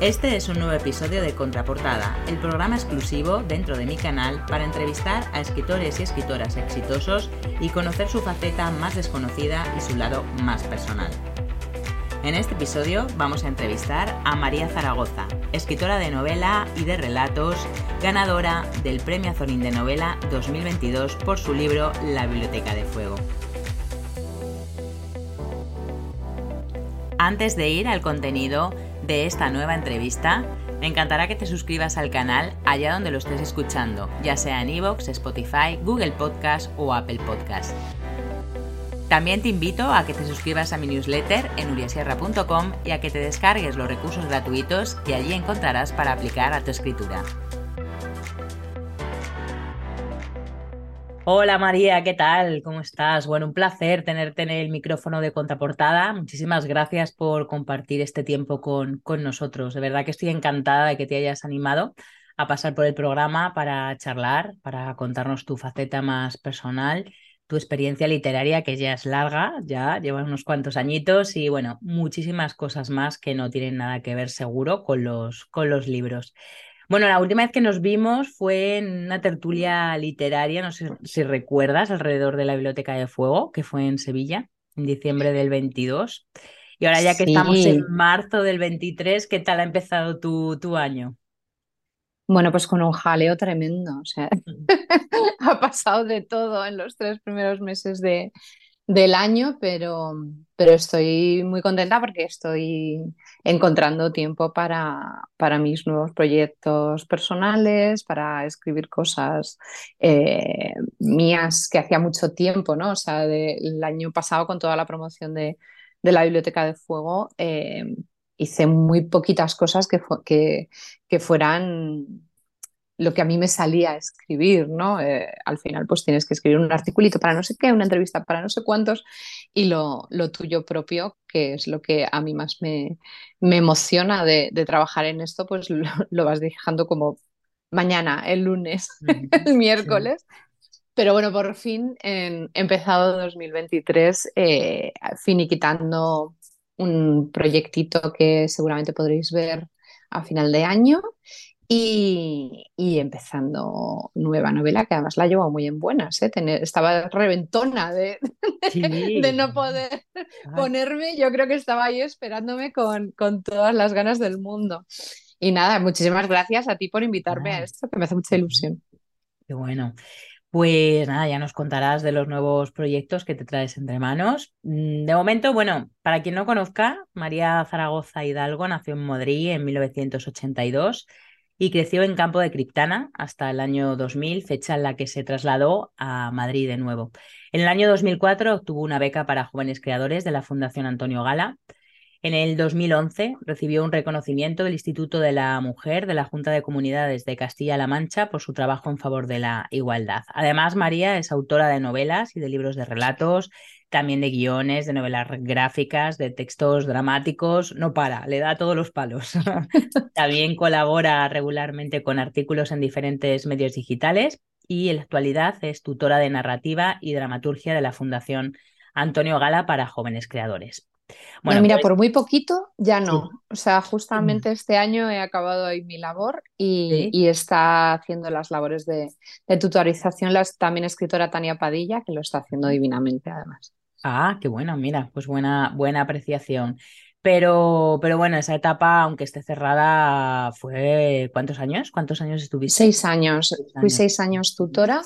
Este es un nuevo episodio de Contraportada, el programa exclusivo dentro de mi canal para entrevistar a escritores y escritoras exitosos y conocer su faceta más desconocida y su lado más personal. En este episodio vamos a entrevistar a María Zaragoza, escritora de novela y de relatos, ganadora del Premio Azorín de Novela 2022 por su libro La Biblioteca de Fuego. Antes de ir al contenido, de esta nueva entrevista, me encantará que te suscribas al canal allá donde lo estés escuchando, ya sea en iVoox, Spotify, Google Podcast o Apple Podcast. También te invito a que te suscribas a mi newsletter en uriasierra.com y a que te descargues los recursos gratuitos que allí encontrarás para aplicar a tu escritura. Hola María, ¿qué tal? ¿Cómo estás? Bueno, un placer tenerte en el micrófono de Contraportada. Muchísimas gracias por compartir este tiempo con, con nosotros. De verdad que estoy encantada de que te hayas animado a pasar por el programa para charlar, para contarnos tu faceta más personal, tu experiencia literaria que ya es larga, ya llevas unos cuantos añitos y bueno, muchísimas cosas más que no tienen nada que ver seguro con los, con los libros. Bueno, la última vez que nos vimos fue en una tertulia literaria, no sé si recuerdas, alrededor de la Biblioteca de Fuego, que fue en Sevilla, en diciembre del 22. Y ahora ya que estamos en marzo del 23, ¿qué tal ha empezado tu, tu año? Bueno, pues con un jaleo tremendo, o sea, ha pasado de todo en los tres primeros meses de, del año, pero, pero estoy muy contenta porque estoy encontrando tiempo para, para mis nuevos proyectos personales, para escribir cosas eh, mías que hacía mucho tiempo, ¿no? O sea, el año pasado con toda la promoción de, de la Biblioteca de Fuego, eh, hice muy poquitas cosas que, que, que fueran lo que a mí me salía a escribir, ¿no? Eh, al final pues tienes que escribir un articulito para no sé qué, una entrevista para no sé cuántos y lo, lo tuyo propio, que es lo que a mí más me, me emociona de, trabajar en esto, pues lo, vas dejando como mañana, el lunes, el miércoles. Pero bueno, por fin, en, empezado 2023, eh, finiquitando un proyectito que seguramente podréis ver a final de año y, empezando nueva novela, que además la llevo muy en buenas, ¿eh? estaba reventona de, de no poder ponerme, yo creo que estaba ahí esperándome con, con, todas las ganas del mundo. Y nada, muchísimas gracias a ti por invitarme a esto, que me hace mucha ilusión. Qué bueno. Pues nada, ya nos contarás de los nuevos proyectos que te traes entre manos. Mm, de momento, bueno, para quien no conozca, María Zaragoza Hidalgo nació en Madrid en 1982 y creció en Campo de Criptana hasta el año 2000, fecha en la que se trasladó a Madrid de nuevo. En el año 2004 obtuvo una beca para jóvenes creadores de la Fundación Antonio Gala. En el 2011 recibió un reconocimiento del Instituto de la Mujer de la Junta de Comunidades de Castilla-La Mancha por su trabajo en favor de la igualdad. Además, María es autora de novelas y de libros de relatos, también de guiones, de novelas gráficas, de textos dramáticos, no para, le da todos los palos. también colabora regularmente con artículos en diferentes medios digitales y en la actualidad es tutora de narrativa y dramaturgia de la Fundación Antonio Gala para jóvenes creadores. Bueno, mira, pues por muy poquito ya no. O sea, justamente este año he acabado ahí mi labor y, está haciendo las labores de, de tutorización la también escritora Tania Padilla, que lo está haciendo divinamente además. Ah, qué bueno, mira, pues buena, buena apreciación. Pero, pero bueno, esa etapa, aunque esté cerrada, fue ¿cuántos años? ¿Cuántos años estuviste? Seis años. Fui seis años tutora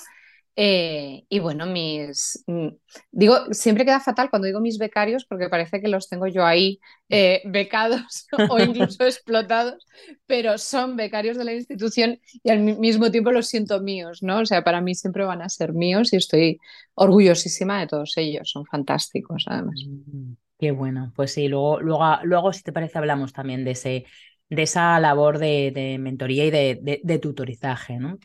eh, y bueno, mis. Mm, digo, siempre queda fatal cuando digo mis becarios porque parece que los tengo yo ahí eh, becados o incluso explotados, pero son becarios de la institución y al mismo tiempo los siento míos, ¿no? O sea, para mí siempre van a ser míos y estoy orgullosísima de todos ellos, son fantásticos además. Mm, qué bueno, pues sí, luego, luego, luego si te parece, hablamos también de ese de esa labor de, mentoría y de, tutorizaje. ¿no?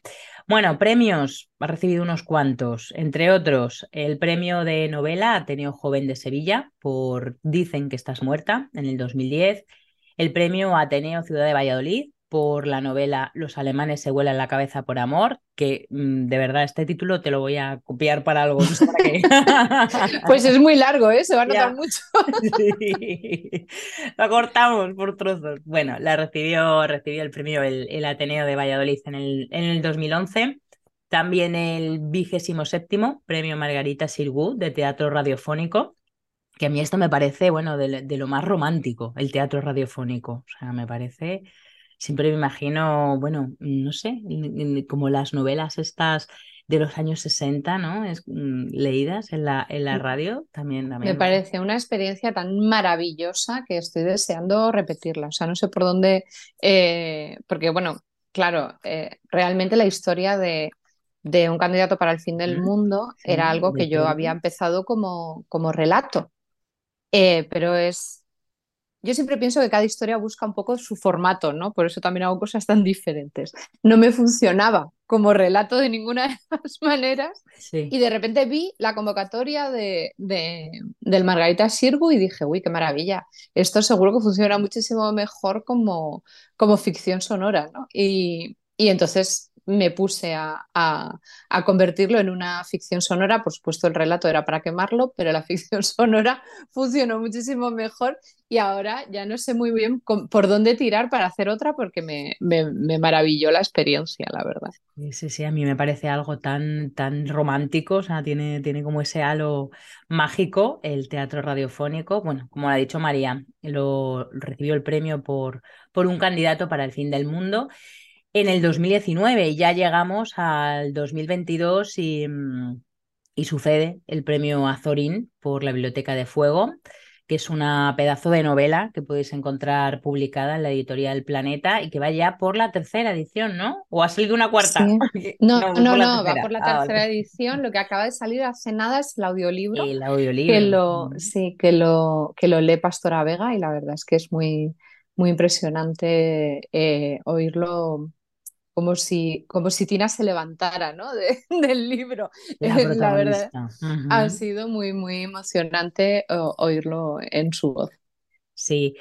Bueno, premios, ha recibido unos cuantos, entre otros el premio de novela Ateneo Joven de Sevilla por Dicen que estás muerta en el 2010, el premio Ateneo Ciudad de Valladolid por la novela Los alemanes se vuelan la cabeza por amor, que mm, de verdad este título te lo voy a copiar para algo. pues es muy largo, ¿eh? se va a notar mucho. sí. Lo cortamos por trozos. Bueno, la recibió, recibió el premio el, Ateneo de Valladolid en el, en el 2011. También el vigésimo séptimo premio Margarita Sirgu de teatro radiofónico que a mí esto me parece, bueno, de, de, lo más romántico, el teatro radiofónico. O sea, me parece siempre me imagino, bueno, no sé, como las novelas estas de los años 60, ¿no? Es, mm, leídas en la, en la mm. radio también, Me parece una experiencia tan maravillosa que estoy deseando repetirla. O sea, no sé por dónde, eh, porque bueno, claro, eh, realmente la historia de, de, un candidato para el fin del mundo era algo que yo había empezado como, como relato, eh, pero es yo siempre pienso que cada historia busca un poco su formato, ¿no? Por eso también hago cosas tan diferentes. No me funcionaba como relato de ninguna de las maneras y de repente vi la convocatoria de, del Margarita Sirgu y dije, uy, qué maravilla, esto seguro que funciona muchísimo mejor como, como ficción sonora, ¿no? Y, y entonces me puse a, convertirlo en una ficción sonora. Por supuesto, el relato era para quemarlo, pero la ficción sonora funcionó muchísimo mejor y ahora ya no sé muy bien por dónde tirar para hacer otra porque me, maravilló la experiencia, la verdad. Sí, sí, a mí me parece algo tan, tan romántico, o sea, tiene, tiene como ese halo mágico el teatro radiofónico. Bueno, como ha dicho María, lo recibió el premio por, por un candidato para el fin del mundo en el 2019. Ya llegamos al 2022 y, mm, y sucede el premio Azorín por la Biblioteca de Fuego, que es una pedazo de novela que podéis encontrar publicada en la editorial Planeta y que va ya por la tercera edición, ¿no? ¿O ha salido una cuarta? No, no, no, va por la ah, tercera edición. Lo que acaba de salir hace nada es el audiolibro. El audiolibro. Que lo, sí, que lo, que lo lee Pastora Vega y la verdad es que es muy, muy impresionante eh, oírlo como si, como si Tina se levantara ¿no? del libro. La, verdad, ha sido muy, muy emocionante oírlo en su voz. Sí.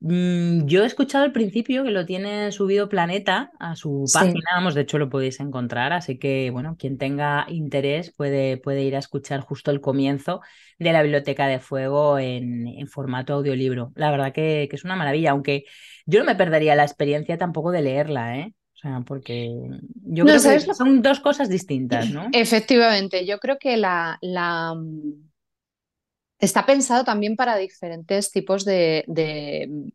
Mm, yo he escuchado al principio que lo tiene subido Planeta a su página, vamos, de hecho lo podéis encontrar, así que bueno, quien tenga interés puede, puede ir a escuchar justo el comienzo de la Biblioteca de Fuego en, en formato audiolibro. La verdad que, que, es una maravilla, aunque yo no me perdería la experiencia tampoco de leerla, ¿eh? Sea, porque yo creo que son dos cosas distintas, ¿no? Efectivamente, yo creo que la, la... Mm, está pensado también para diferentes tipos de,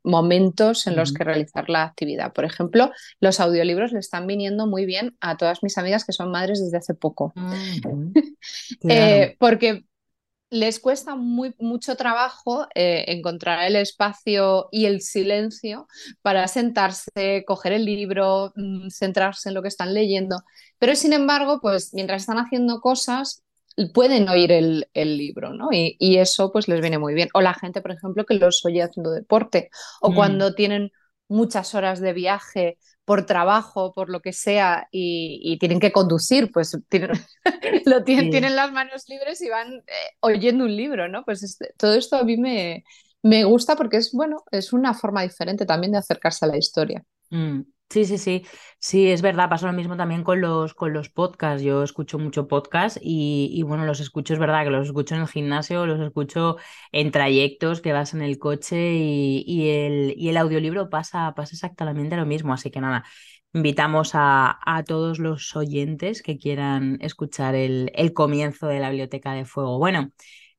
momentos en los que realizar la actividad. Por ejemplo, los audiolibros le están viniendo muy bien a todas mis amigas que son madres desde hace poco. Eh, porque les cuesta muy, mucho trabajo eh, encontrar el espacio y el silencio para sentarse, coger el libro, mm, centrarse en lo que están leyendo. Pero sin embargo, pues mientras están haciendo cosas, pueden oír el, libro, ¿no? Y, eso pues les viene muy bien. O la gente, por ejemplo, que los oye haciendo deporte, o mm. cuando tienen muchas horas de viaje por trabajo, por lo que sea, y, tienen que conducir, pues tienen, lo tienen, tienen, las manos libres y van eh, oyendo un libro, ¿no? Pues este, todo esto a mí me, me, gusta porque es, bueno, es una forma diferente también de acercarse a la historia. Mm. Sí, sí, sí, sí, es verdad, pasa lo mismo también con los, con los podcasts. Yo escucho mucho podcast y, bueno, los escucho, es verdad que los escucho en el gimnasio, los escucho en trayectos que vas en el coche y, el, y el audiolibro pasa, pasa exactamente lo mismo. Así que nada, invitamos a, a todos los oyentes que quieran escuchar el, el comienzo de la Biblioteca de Fuego. Bueno,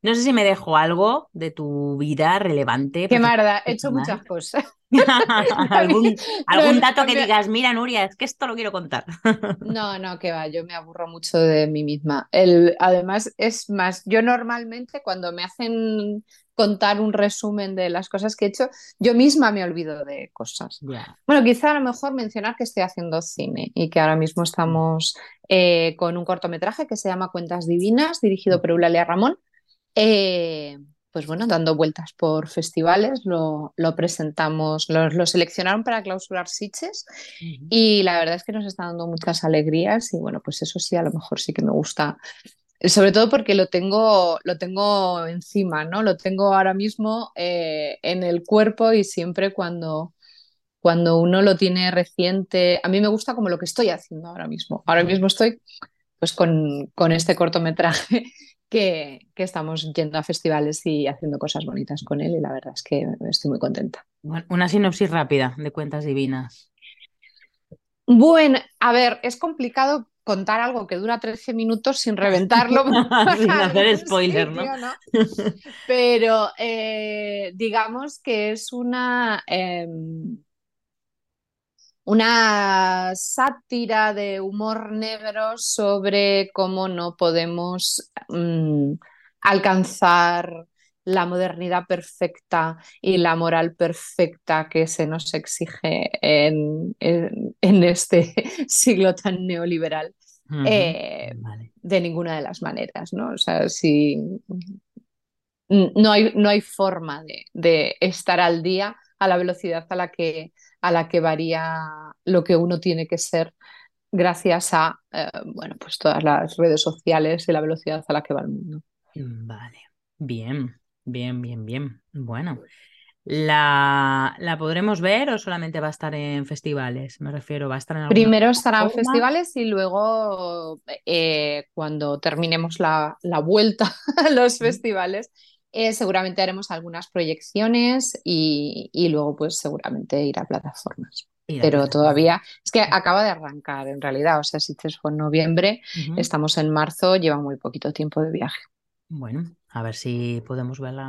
no sé si me dejo algo de tu vida relevante. Qué marda, he hecho muchas cosas. ¿Algún, dato que digas, mira, Nuria, es que esto lo quiero contar. no, no, que va, yo me aburro mucho de mí misma. El, además, es más, yo normalmente cuando me hacen contar un resumen de las cosas que he hecho, yo misma me olvido de cosas. Bueno, quizá a lo mejor mencionar que estoy haciendo cine y que ahora mismo estamos eh, con un cortometraje que se llama Cuentas Divinas, dirigido por Eulalia Ramón, eh, pues bueno, dando vueltas por festivales, lo, lo presentamos, lo, lo, seleccionaron para clausurar Sitges y la verdad es que nos está dando muchas alegrías y bueno, pues eso sí, a lo mejor sí que me gusta, sobre todo porque lo tengo, lo tengo encima, ¿no? Lo tengo ahora mismo eh, en el cuerpo y siempre cuando, cuando uno lo tiene reciente, a mí me gusta como lo que estoy haciendo ahora mismo. Ahora mismo estoy pues con, con este cortometraje que, estamos yendo a festivales y haciendo cosas bonitas con él y la verdad es que estoy muy contenta. una sinopsis rápida de Cuentas Divinas. Bueno, a ver, es complicado contar algo que dura 13 minutos sin reventarlo. sin hacer spoiler, ¿no? Pero eh, digamos que es una... Em, una sátira de humor negro sobre cómo no podemos mm, alcanzar la modernidad perfecta y la moral perfecta que se nos exige en, este siglo tan neoliberal. Eh, de ninguna de las maneras, ¿no? O sea, si no hay, no hay forma de, de estar al día a la velocidad a la que a la que varía lo que uno tiene que ser gracias a eh, bueno, pues todas las redes sociales y la velocidad a la que va el mundo. Vale, bien, bien, bien, bien. Bueno, ¿la, ¿la podremos ver o solamente va a estar en festivales? Me refiero, va a estar en Primero estará en festivales y luego eh, cuando terminemos la, la vuelta a los festivales eh, seguramente haremos algunas proyecciones y, luego pues seguramente ir a plataformas. Pero todavía es que acaba de arrancar en realidad, o sea, si te fue en noviembre, estamos en marzo, lleva muy poquito tiempo de viaje. Bueno, a ver si podemos verla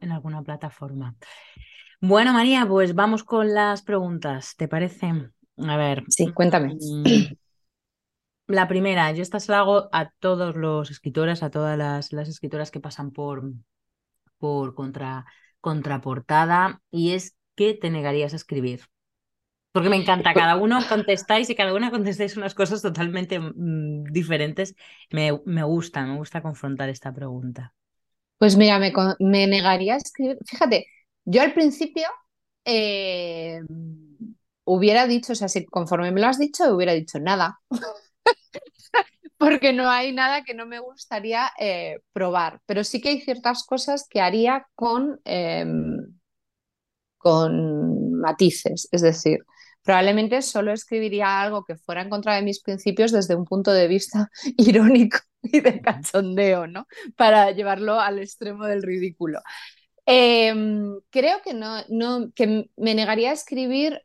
en alguna, plataforma. Bueno, María, pues vamos con las preguntas, ¿te parece? A ver. Sí, cuéntame. Mm, la primera, yo esta se la hago a todos los escritores, a todas las, las escritoras que pasan por, por contra, contraportada y es ¿qué te negarías a escribir? Porque me encanta, cada uno contestáis y cada una contestáis unas cosas totalmente mm, diferentes. Me, me, gusta, me gusta confrontar esta pregunta. Pues mira, me, me negaría a escribir. Fíjate, yo al principio eh, hubiera dicho, o sea, si conforme me lo has dicho, hubiera dicho nada. porque no hay nada que no me gustaría eh, probar, pero sí que hay ciertas cosas que haría con, em, con matices, es decir, probablemente solo escribiría algo que fuera en contra de mis principios desde un punto de vista irónico y de cachondeo, ¿no? Para llevarlo al extremo del ridículo. Em, creo que no, no, que me negaría a escribir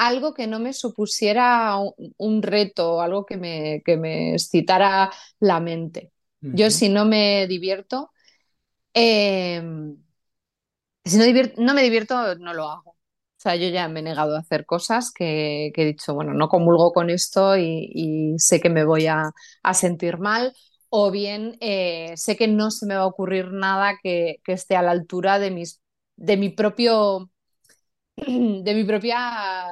algo que no me supusiera un, reto, algo que me, que me excitara la mente. Yo si no me divierto, em, si no, no, me divierto, no lo hago. O sea, yo ya me he negado a hacer cosas que, he dicho, bueno, no comulgo con esto y, sé que me voy a, sentir mal, o bien eh, sé que no se me va a ocurrir nada que, que esté a la altura de, mis, de mi propio de mi propia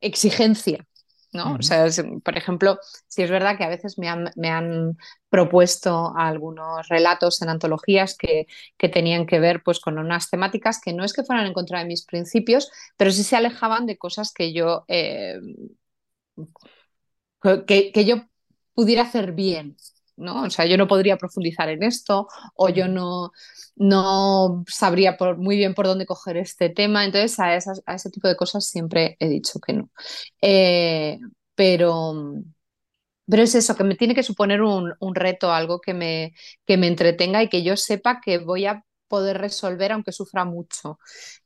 exigencia. ¿no? O sea, por ejemplo, si es verdad que a veces me han, propuesto algunos relatos en antologías que, tenían que ver pues, con unas temáticas que no es que fueran en contra de mis principios, pero sí se alejaban de cosas que yo, eh, que, yo pudiera hacer bien. ¿No? O sea, yo no podría profundizar en esto o yo no, no sabría por, muy bien por dónde coger este tema. Entonces, a, a ese tipo de cosas siempre he dicho que no. Eh, pero, pero es eso, que me tiene que suponer un, un, reto, algo que me, que me entretenga y que yo sepa que voy a poder resolver aunque sufra mucho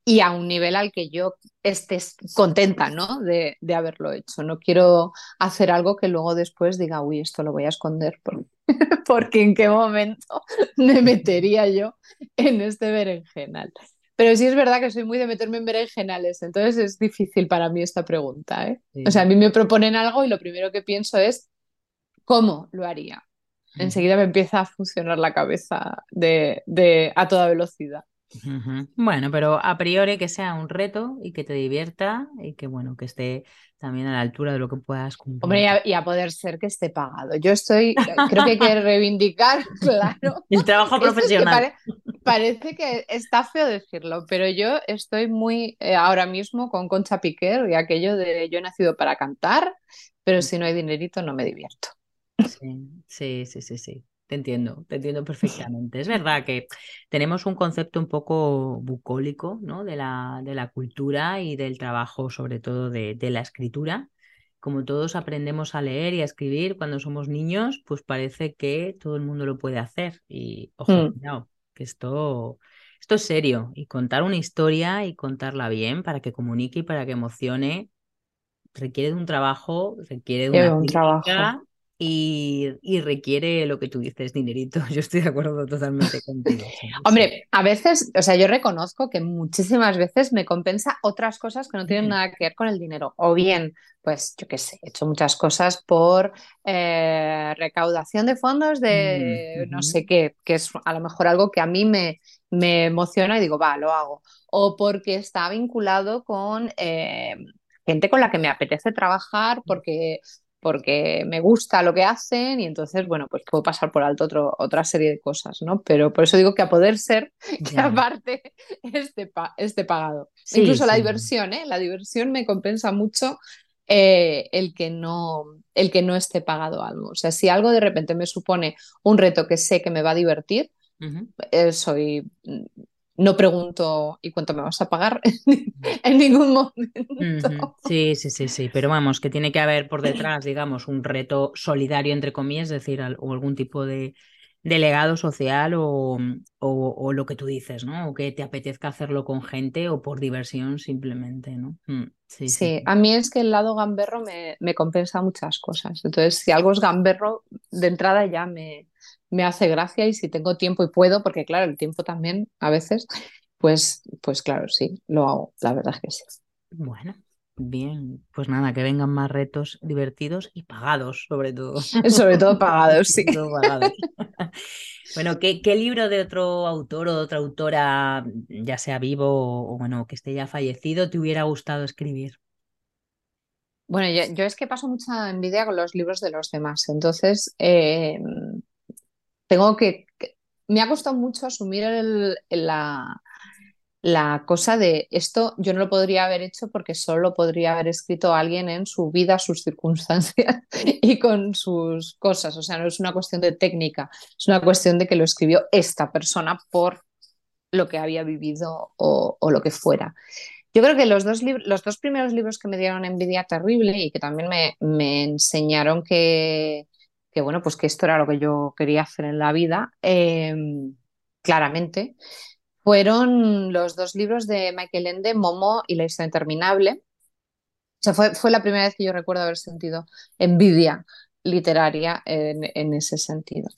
y a un nivel al que yo esté contenta ¿no? de, de haberlo hecho. No quiero hacer algo que luego después diga, uy, esto lo voy a esconder porque en qué momento me metería yo en este berenjenal. Pero sí es verdad que soy muy de meterme en berenjenales, entonces es difícil para mí esta pregunta. ¿eh? O sea, a mí me proponen algo y lo primero que pienso es, ¿cómo lo haría? enseguida me empieza a funcionar la cabeza de, a toda velocidad. Bueno, pero a priori que sea un reto y que te divierta y que bueno, que esté también a la altura de lo que puedas cumplir. Hombre, y a, poder ser que esté pagado. Yo estoy, creo que hay que reivindicar, claro. El trabajo profesional. parece que está feo decirlo, pero yo estoy muy eh, ahora mismo con Concha Piquer y aquello de yo he nacido para cantar, pero si no hay dinerito no me divierto. Sí, sí, sí, sí, sí. Te entiendo, te entiendo perfectamente. Es verdad que tenemos un concepto un poco bucólico, ¿no? De la, de la cultura y del trabajo, sobre todo de, de, la escritura. Como todos aprendemos a leer y a escribir cuando somos niños, pues parece que todo el mundo lo puede hacer. Y ojo, mm. que esto, esto es serio. Y contar una historia y contarla bien para que comunique y para que emocione requiere de un trabajo, requiere de una un trabajo y, requiere lo que tú dices, dinerito. Yo estoy de acuerdo totalmente contigo. Hombre, a veces, o sea, yo reconozco que muchísimas veces me compensa otras cosas que no tienen nada que ver con el dinero. O bien, pues yo qué sé, he hecho muchas cosas por eh, recaudación de fondos de no sé qué, que es a lo mejor algo que a mí me, me emociona y digo, va, lo hago. O porque está vinculado con... Eh, gente con la que me apetece trabajar porque porque me gusta lo que hacen y entonces, bueno, pues puedo pasar por alto otro, otra serie de cosas, ¿no? Pero por eso digo que a poder ser que aparte esté, este pagado. Incluso la diversión, ¿eh? La diversión me compensa mucho eh, el, que no, el que no esté pagado algo. O sea, si algo de repente me supone un reto que sé que me va a divertir, eh, soy no pregunto ¿y cuánto me vas a pagar? en ningún momento. Sí, sí, sí, sí, pero vamos, que tiene que haber por detrás, digamos, un reto solidario, entre comillas, es decir, o algún tipo de, legado social o, o, lo que tú dices, ¿no? O que te apetezca hacerlo con gente o por diversión simplemente, ¿no? Mm, sí, sí, a mí es que el lado gamberro me, me compensa muchas cosas. Entonces, si algo es gamberro, de entrada ya me, me hace gracia y si tengo tiempo y puedo, porque claro, el tiempo también a veces, pues, pues claro, sí, lo hago, la verdad es que sí. Bueno, bien, pues nada, que vengan más retos divertidos y pagados, sobre todo. sobre todo pagados, sí. bueno, ¿qué, ¿qué, libro de otro autor o de otra autora, ya sea vivo o, bueno, que esté ya fallecido, te hubiera gustado escribir? Bueno, yo, es que paso mucha envidia con los libros de los demás, entonces eh, tengo que, me ha costado mucho asumir la, cosa de esto yo no lo podría haber hecho porque solo podría haber escrito alguien en su vida, sus circunstancias y con sus cosas. O sea, no es una cuestión de técnica, es una cuestión de que lo escribió esta persona por lo que había vivido o, lo que fuera. Yo creo que los dos, los dos primeros libros que me dieron envidia terrible y que también me enseñaron que, que bueno, pues que esto era lo que yo quería hacer en la vida, em, claramente, fueron los dos libros de Michael Ende, Momo y La historia interminable. O sea, fue, fue la primera vez que yo recuerdo haber sentido envidia literaria en, ese sentido.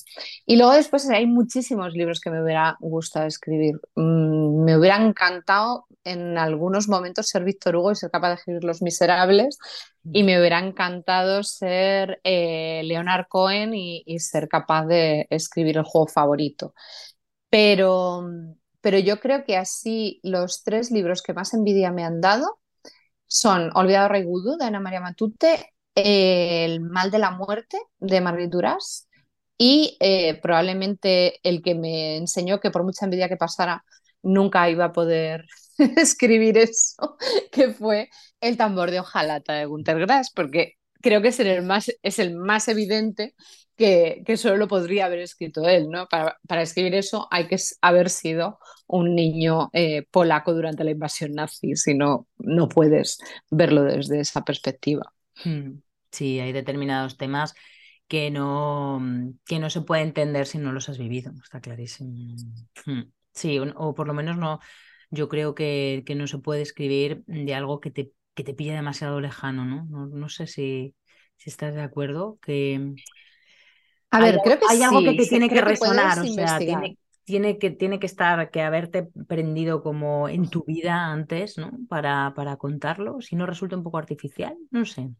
Y luego después hay muchísimos libros que me hubiera gustado escribir. Mm, me hubiera encantado en algunos momentos ser Víctor Hugo y ser capaz de escribir Los Miserables y me hubiera encantado ser eh, Leonard Cohen y, ser capaz de escribir el juego favorito. Pero, pero yo creo que así los tres libros que más envidia me han dado son Olvidado Rey Gudú de Ana María Matute, El mal de la muerte de Marguerite Duras y eh, probablemente el que me enseñó que por mucha envidia que pasara nunca iba a poder escribir eso, que fue el tambor de hojalata de Gunter Grass, porque creo que es el más, es el más evidente que, que solo lo podría haber escrito él, ¿no? Para, para, escribir eso hay que haber sido un niño eh, polaco durante la invasión nazi, si no, no puedes verlo desde esa perspectiva. Hmm. Sí, hay determinados temas que no, que no se puede entender si no los has vivido, está clarísimo. Hmm. Sí, o por lo menos no, yo creo que, que no se puede escribir de algo que te, que te pille demasiado lejano, ¿no? No, sé si, si estás de acuerdo, que... A ver, creo que hay algo que te tiene que resonar, o sea, tiene, tiene, que, tiene que estar, que haberte prendido como en tu vida antes, ¿no? Para, para contarlo, si no resulta un poco artificial, no sé.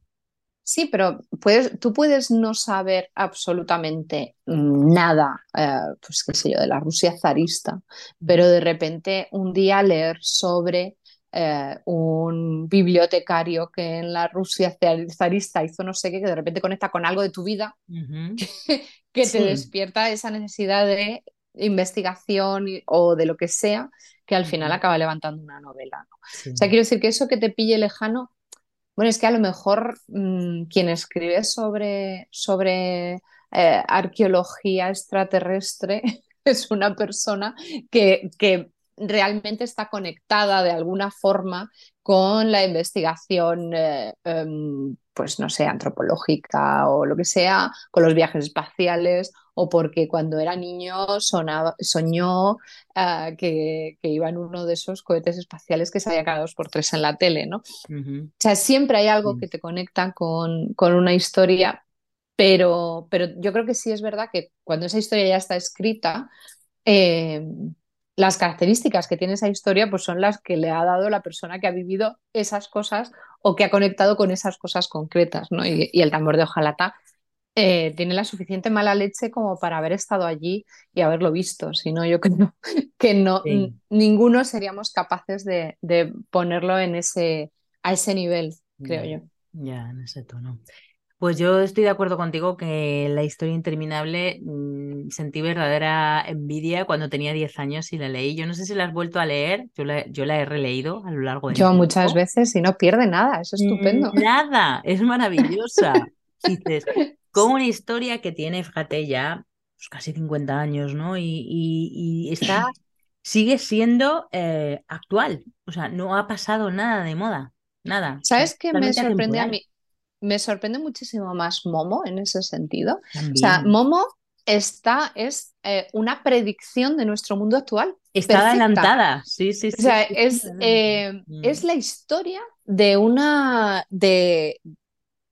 Sí, pero puedes, tú puedes no saber absolutamente nada, eh, pues qué sé yo, de la Rusia zarista, pero de repente un día leer sobre eh, un bibliotecario que en la Rusia zarista hizo no sé qué, que de repente conecta con algo de tu vida, que, te despierta esa necesidad de investigación o de lo que sea, que al final acaba levantando una novela. O sea, quiero decir que eso que te pille lejano bueno, es que a lo mejor mm, quien escribe sobre, sobre eh, arqueología extraterrestre es una persona que, que realmente está conectada de alguna forma con la investigación, eh, em, pues no sé, antropológica o lo que sea, con los viajes espaciales, o porque cuando era niño soñó eh, que, iba en uno de esos cohetes espaciales que se había cada dos por tres en la tele, ¿no? O sea, siempre hay algo que te conecta con, con una historia, pero, pero yo creo que sí es verdad que cuando esa historia ya está escrita, eh, las características que tiene esa historia pues son las que le ha dado la persona que ha vivido esas cosas o que ha conectado con esas cosas concretas, ¿no? Y, el tambor de hojalata eh, tiene la suficiente mala leche como para haber estado allí y haberlo visto, si no yo creo que no, ninguno seríamos capaces de, ponerlo en ese, a ese nivel, creo yo. Ya, en ese tono. Pues yo estoy de acuerdo contigo que la historia interminable mm, sentí verdadera envidia cuando tenía 10 años y la leí. Yo no sé si la has vuelto a leer, yo la, yo la he releído a lo largo de Yo muchas veces y no pierde nada, es estupendo. Nada, es maravillosa. Dices, como una historia que tiene, fíjate, ya pues, casi 50 años, ¿no? Y, está, sigue siendo eh, actual, o sea, no ha pasado nada de moda, nada. ¿Sabes qué me sorprende a mí? Me sorprende muchísimo más Momo en ese sentido. O sea, Momo está, es eh, una predicción de nuestro mundo actual. Está adelantada, sí, sí, sí. O sea, es, eh, mm. es la historia de una, de,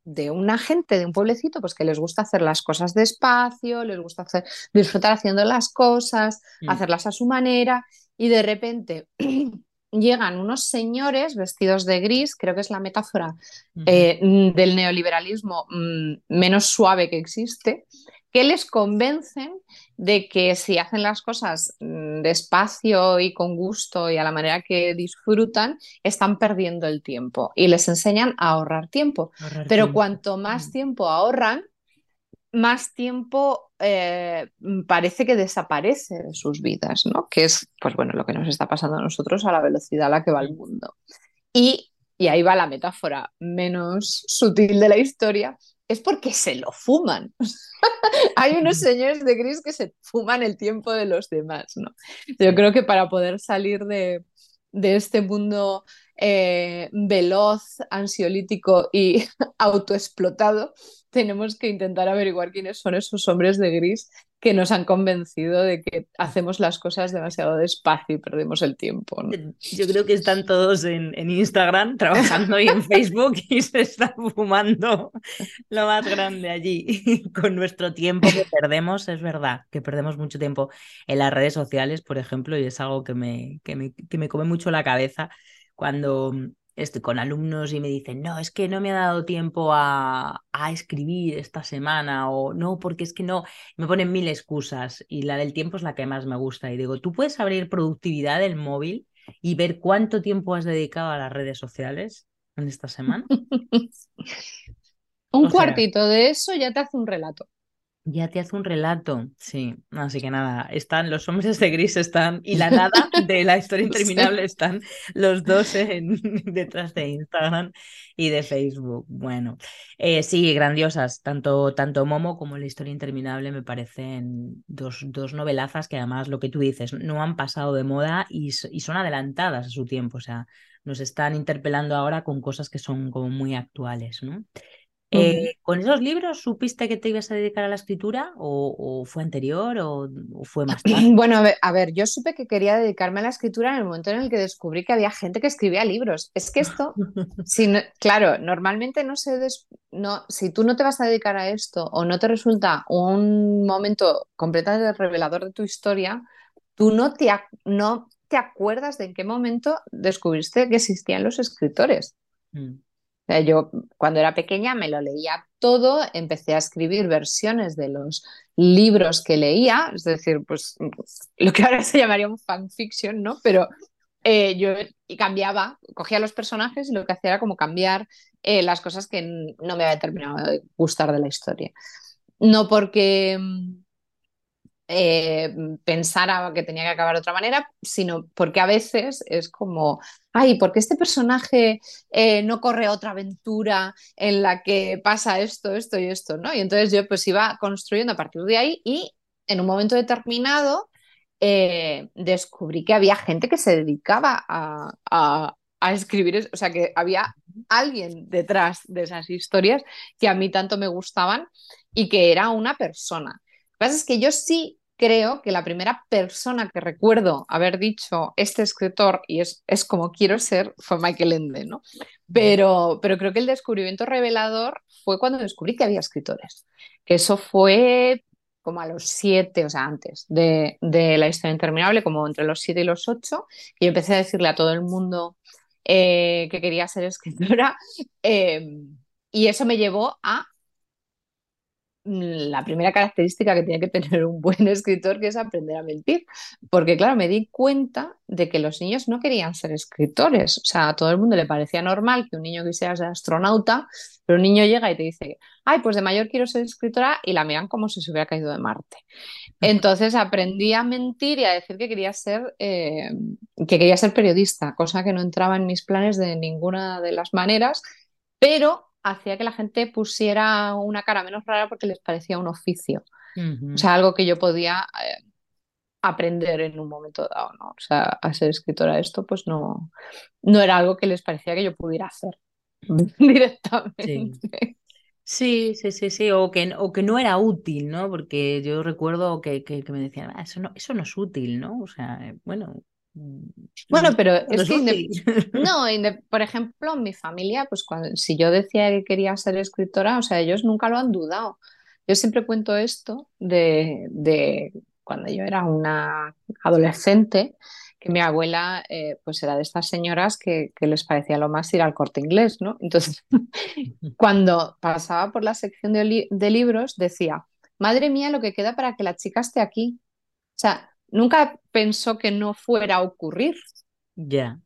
de una gente de un pueblecito pues que les gusta hacer las cosas despacio, les gusta hacer, disfrutar haciendo las cosas, mm. hacerlas a su manera y de repente llegan unos señores vestidos de gris, creo que es la metáfora eh, del neoliberalismo mm, menos suave que existe, que les convencen de que si hacen las cosas mm, despacio y con gusto y a la manera que disfrutan, están perdiendo el tiempo y les enseñan a ahorrar tiempo. Pero cuanto más tiempo ahorran, más tiempo eh, parece que desaparece de sus vidas, ¿no? Que es, pues bueno, lo que nos está pasando a nosotros a la velocidad a la que va el mundo. Y, y ahí va la metáfora menos sutil de la historia, es porque se lo fuman. Hay unos señores de gris que se fuman el tiempo de los demás, ¿no? Yo creo que para poder salir de, de este mundo eh, veloz, ansiolítico y autoexplotado, tenemos que intentar averiguar quiénes son esos hombres de gris que nos han convencido de que hacemos las cosas demasiado despacio y perdemos el tiempo. Yo creo que están todos en, Instagram trabajando y en Facebook y se están fumando lo más grande allí con nuestro tiempo que perdemos. Es verdad que perdemos mucho tiempo en las redes sociales, por ejemplo, y es algo que me, que me, que me come mucho la cabeza cuando estoy con alumnos y me dicen, no, es que no me ha dado tiempo a, escribir esta semana o no, porque es que no, me ponen mil excusas y la del tiempo es la que más me gusta. Y digo, ¿tú puedes abrir productividad del móvil y ver cuánto tiempo has dedicado a las redes sociales en esta semana? un cuartito de eso ya te hace un relato. Ya te hace un relato, sí. Así que nada, están los hombres de gris están y la nada de la historia interminable están los dos en, detrás de Instagram y de Facebook. Bueno, eh, sí, grandiosas. Tanto, tanto Momo como la historia interminable me parecen dos, dos novelazas que además lo que tú dices no han pasado de moda y, y son adelantadas a su tiempo. O sea, nos están interpelando ahora con cosas que son como muy actuales, ¿no? Eh, ¿Con esos libros supiste que te ibas a dedicar a la escritura o, fue anterior o, fue más tarde? Bueno, a ver, yo supe que quería dedicarme a la escritura en el momento en el que descubrí que había gente que escribía libros. Es que esto, si claro, normalmente no se... no, si tú no te vas a dedicar a esto o no te resulta un momento completamente revelador de tu historia, tú no te, no te acuerdas de en qué momento descubriste que existían los escritores. Mm. Yo cuando era pequeña me lo leía todo, empecé a escribir versiones de los libros que leía, es decir, pues lo que ahora se llamaría un fanfiction, ¿no? Pero eh, yo cambiaba, cogía los personajes y lo que hacía era como cambiar eh, las cosas que no me había terminado de gustar de la historia. No porque eh, pensara que tenía que acabar de otra manera, sino porque a veces es como, ay, ¿por qué este personaje eh, no corre otra aventura en la que pasa esto, esto y esto? ¿no? Y entonces yo pues iba construyendo a partir de ahí y en un momento determinado eh, descubrí que había gente que se dedicaba a, a escribir, o sea, que había alguien detrás de esas historias que a mí tanto me gustaban y que era una persona que pasa es que yo sí creo que la primera persona que recuerdo haber dicho este escritor, y es, es como quiero ser, fue Michael Ende, ¿no? Pero, pero creo que el descubrimiento revelador fue cuando descubrí que había escritores. Que eso fue como a los siete, o sea, antes de, la historia interminable, como entre los siete y los ocho, y yo empecé a decirle a todo el mundo eh, que quería ser escritora. Eh, y eso me llevó a la primera característica que tiene que tener un buen escritor, que es aprender a mentir. Porque, claro, me di cuenta de que los niños no querían ser escritores. O sea, a todo el mundo le parecía normal que un niño quisiera ser astronauta, pero un niño llega y te dice, ay, pues de mayor quiero ser escritora, y la miran como si se hubiera caído de Marte. Entonces aprendí a mentir y a decir que quería ser, eh, que quería ser periodista, cosa que no entraba en mis planes de ninguna de las maneras, pero hacía que la gente pusiera una cara menos rara porque les parecía un oficio. O sea, algo que yo podía eh, aprender en un momento dado, ¿no? O sea, a ser escritora esto, pues no, no era algo que les parecía que yo pudiera hacer directamente. Sí. Sí, sí, sí, o que, o que no era útil, ¿no? Porque yo recuerdo que, que, me decían, ah, eso, no, eso no es útil, ¿no? O sea, bueno, Mm, bueno, pero es que, no, por ejemplo, mi familia, pues cuando, si yo decía que quería ser escritora, o sea, ellos nunca lo han dudado. Yo siempre cuento esto de, de cuando yo era una adolescente, que mi abuela eh, pues era de estas señoras que, que, les parecía lo más ir al corte inglés, ¿no? Entonces, cuando pasaba por la sección de, de libros, decía, madre mía, lo que queda para que la chica esté aquí. O sea, nunca pensó que no fuera a ocurrir. Ya.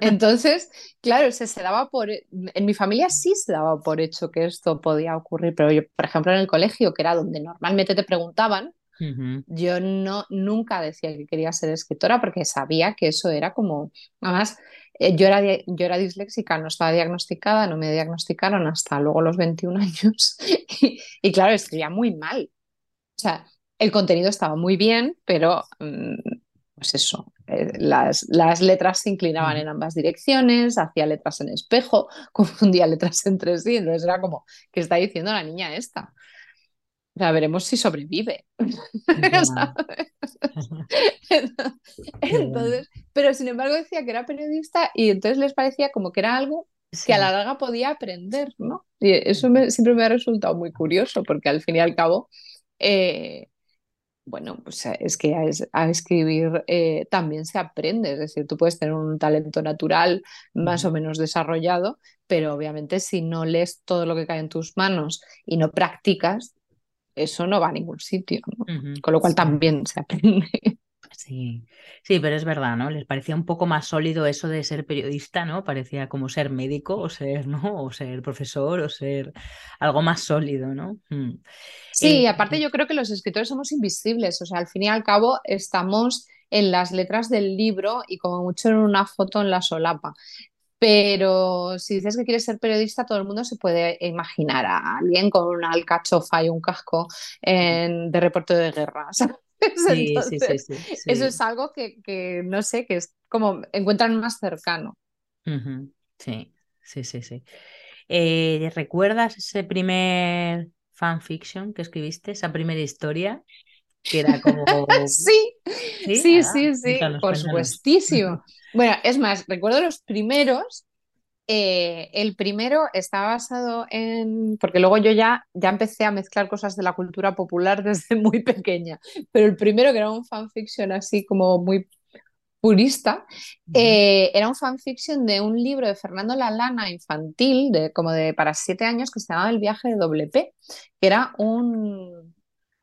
Entonces, claro, se, se daba por, en mi familia sí se daba por hecho que esto podía ocurrir, pero yo, por ejemplo, en el colegio, que era donde normalmente te preguntaban, yo no, nunca decía que quería ser escritora porque sabía que eso era como, además, eh, yo, era, yo era disléxica, no estaba diagnosticada, no me diagnosticaron hasta luego los 21 años y, y claro, escribía muy mal. O sea, el contenido estaba muy bien, pero mm, pues eso, eh, las, letras se inclinaban en ambas direcciones, hacía letras en espejo, confundía letras entre sí, entonces era como, ¿qué está diciendo la niña esta? O veremos si sobrevive. entonces, pero sin embargo decía que era periodista y entonces les parecía como que era algo que a la larga podía aprender, ¿no? Y eso siempre me ha resultado muy curioso porque al fin y al cabo eh, bueno, pues es que a, escribir eh, también se aprende, es decir, tú puedes tener un talento natural más o menos desarrollado, pero obviamente si no lees todo lo que cae en tus manos y no practicas, eso no va a ningún sitio, con lo cual también se aprende. Sí, sí, pero es verdad, ¿no? Les parecía un poco más sólido eso de ser periodista, ¿no? Parecía como ser médico o ser, ¿no? O ser profesor o ser algo más sólido, ¿no? Mm. Sí, eh, aparte yo creo que los escritores somos invisibles, o sea, al fin y al cabo estamos en las letras del libro y como mucho en una foto en la solapa. Pero si dices que quieres ser periodista, todo el mundo se puede imaginar a alguien con una alcachofa y un casco de reporte de guerra. Sí, sí, sí, Eso es algo que, no sé, que es como encuentran más cercano. Sí, sí, sí, sí. Eh, ¿Recuerdas ese primer fanfiction que escribiste, esa primera historia? Que era como. sí, sí, sí, sí, por supuestísimo. Bueno, es más, recuerdo los primeros eh, el primero está basado en, porque luego yo ya, ya empecé a mezclar cosas de la cultura popular desde muy pequeña, pero el primero que era un fanfiction así como muy, purista, eh, era un fanfiction de un libro de Fernando Lalana infantil, de, como de para siete años, que se llamaba El viaje de WP, que era un,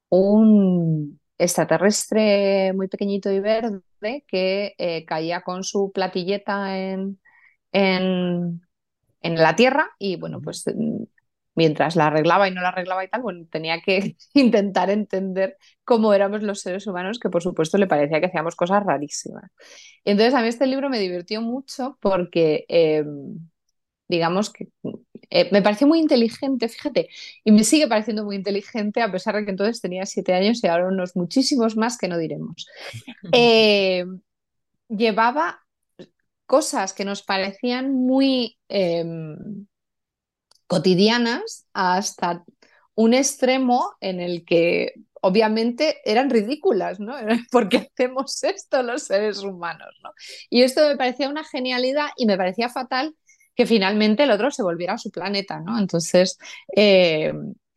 un extraterrestre muy pequeñito y verde que eh, caía con su platilleta en, en, en la Tierra y bueno, pues mientras la arreglaba y no la arreglaba y tal, bueno, tenía que intentar entender cómo éramos los seres humanos, que por supuesto le parecía que hacíamos cosas rarísimas. entonces a mí este libro me divirtió mucho porque, em, digamos que eh, me pareció muy inteligente, fíjate, y me sigue pareciendo muy inteligente a pesar de que entonces tenía siete años y ahora unos muchísimos más que no diremos. Eh, llevaba cosas que nos parecían muy em, cotidianas hasta un extremo en el que obviamente eran ridículas, ¿no? Porque hacemos esto los seres humanos, ¿no? Y esto me parecía una genialidad y me parecía fatal que finalmente el otro se volviera a su planeta, ¿no? Entonces, eh,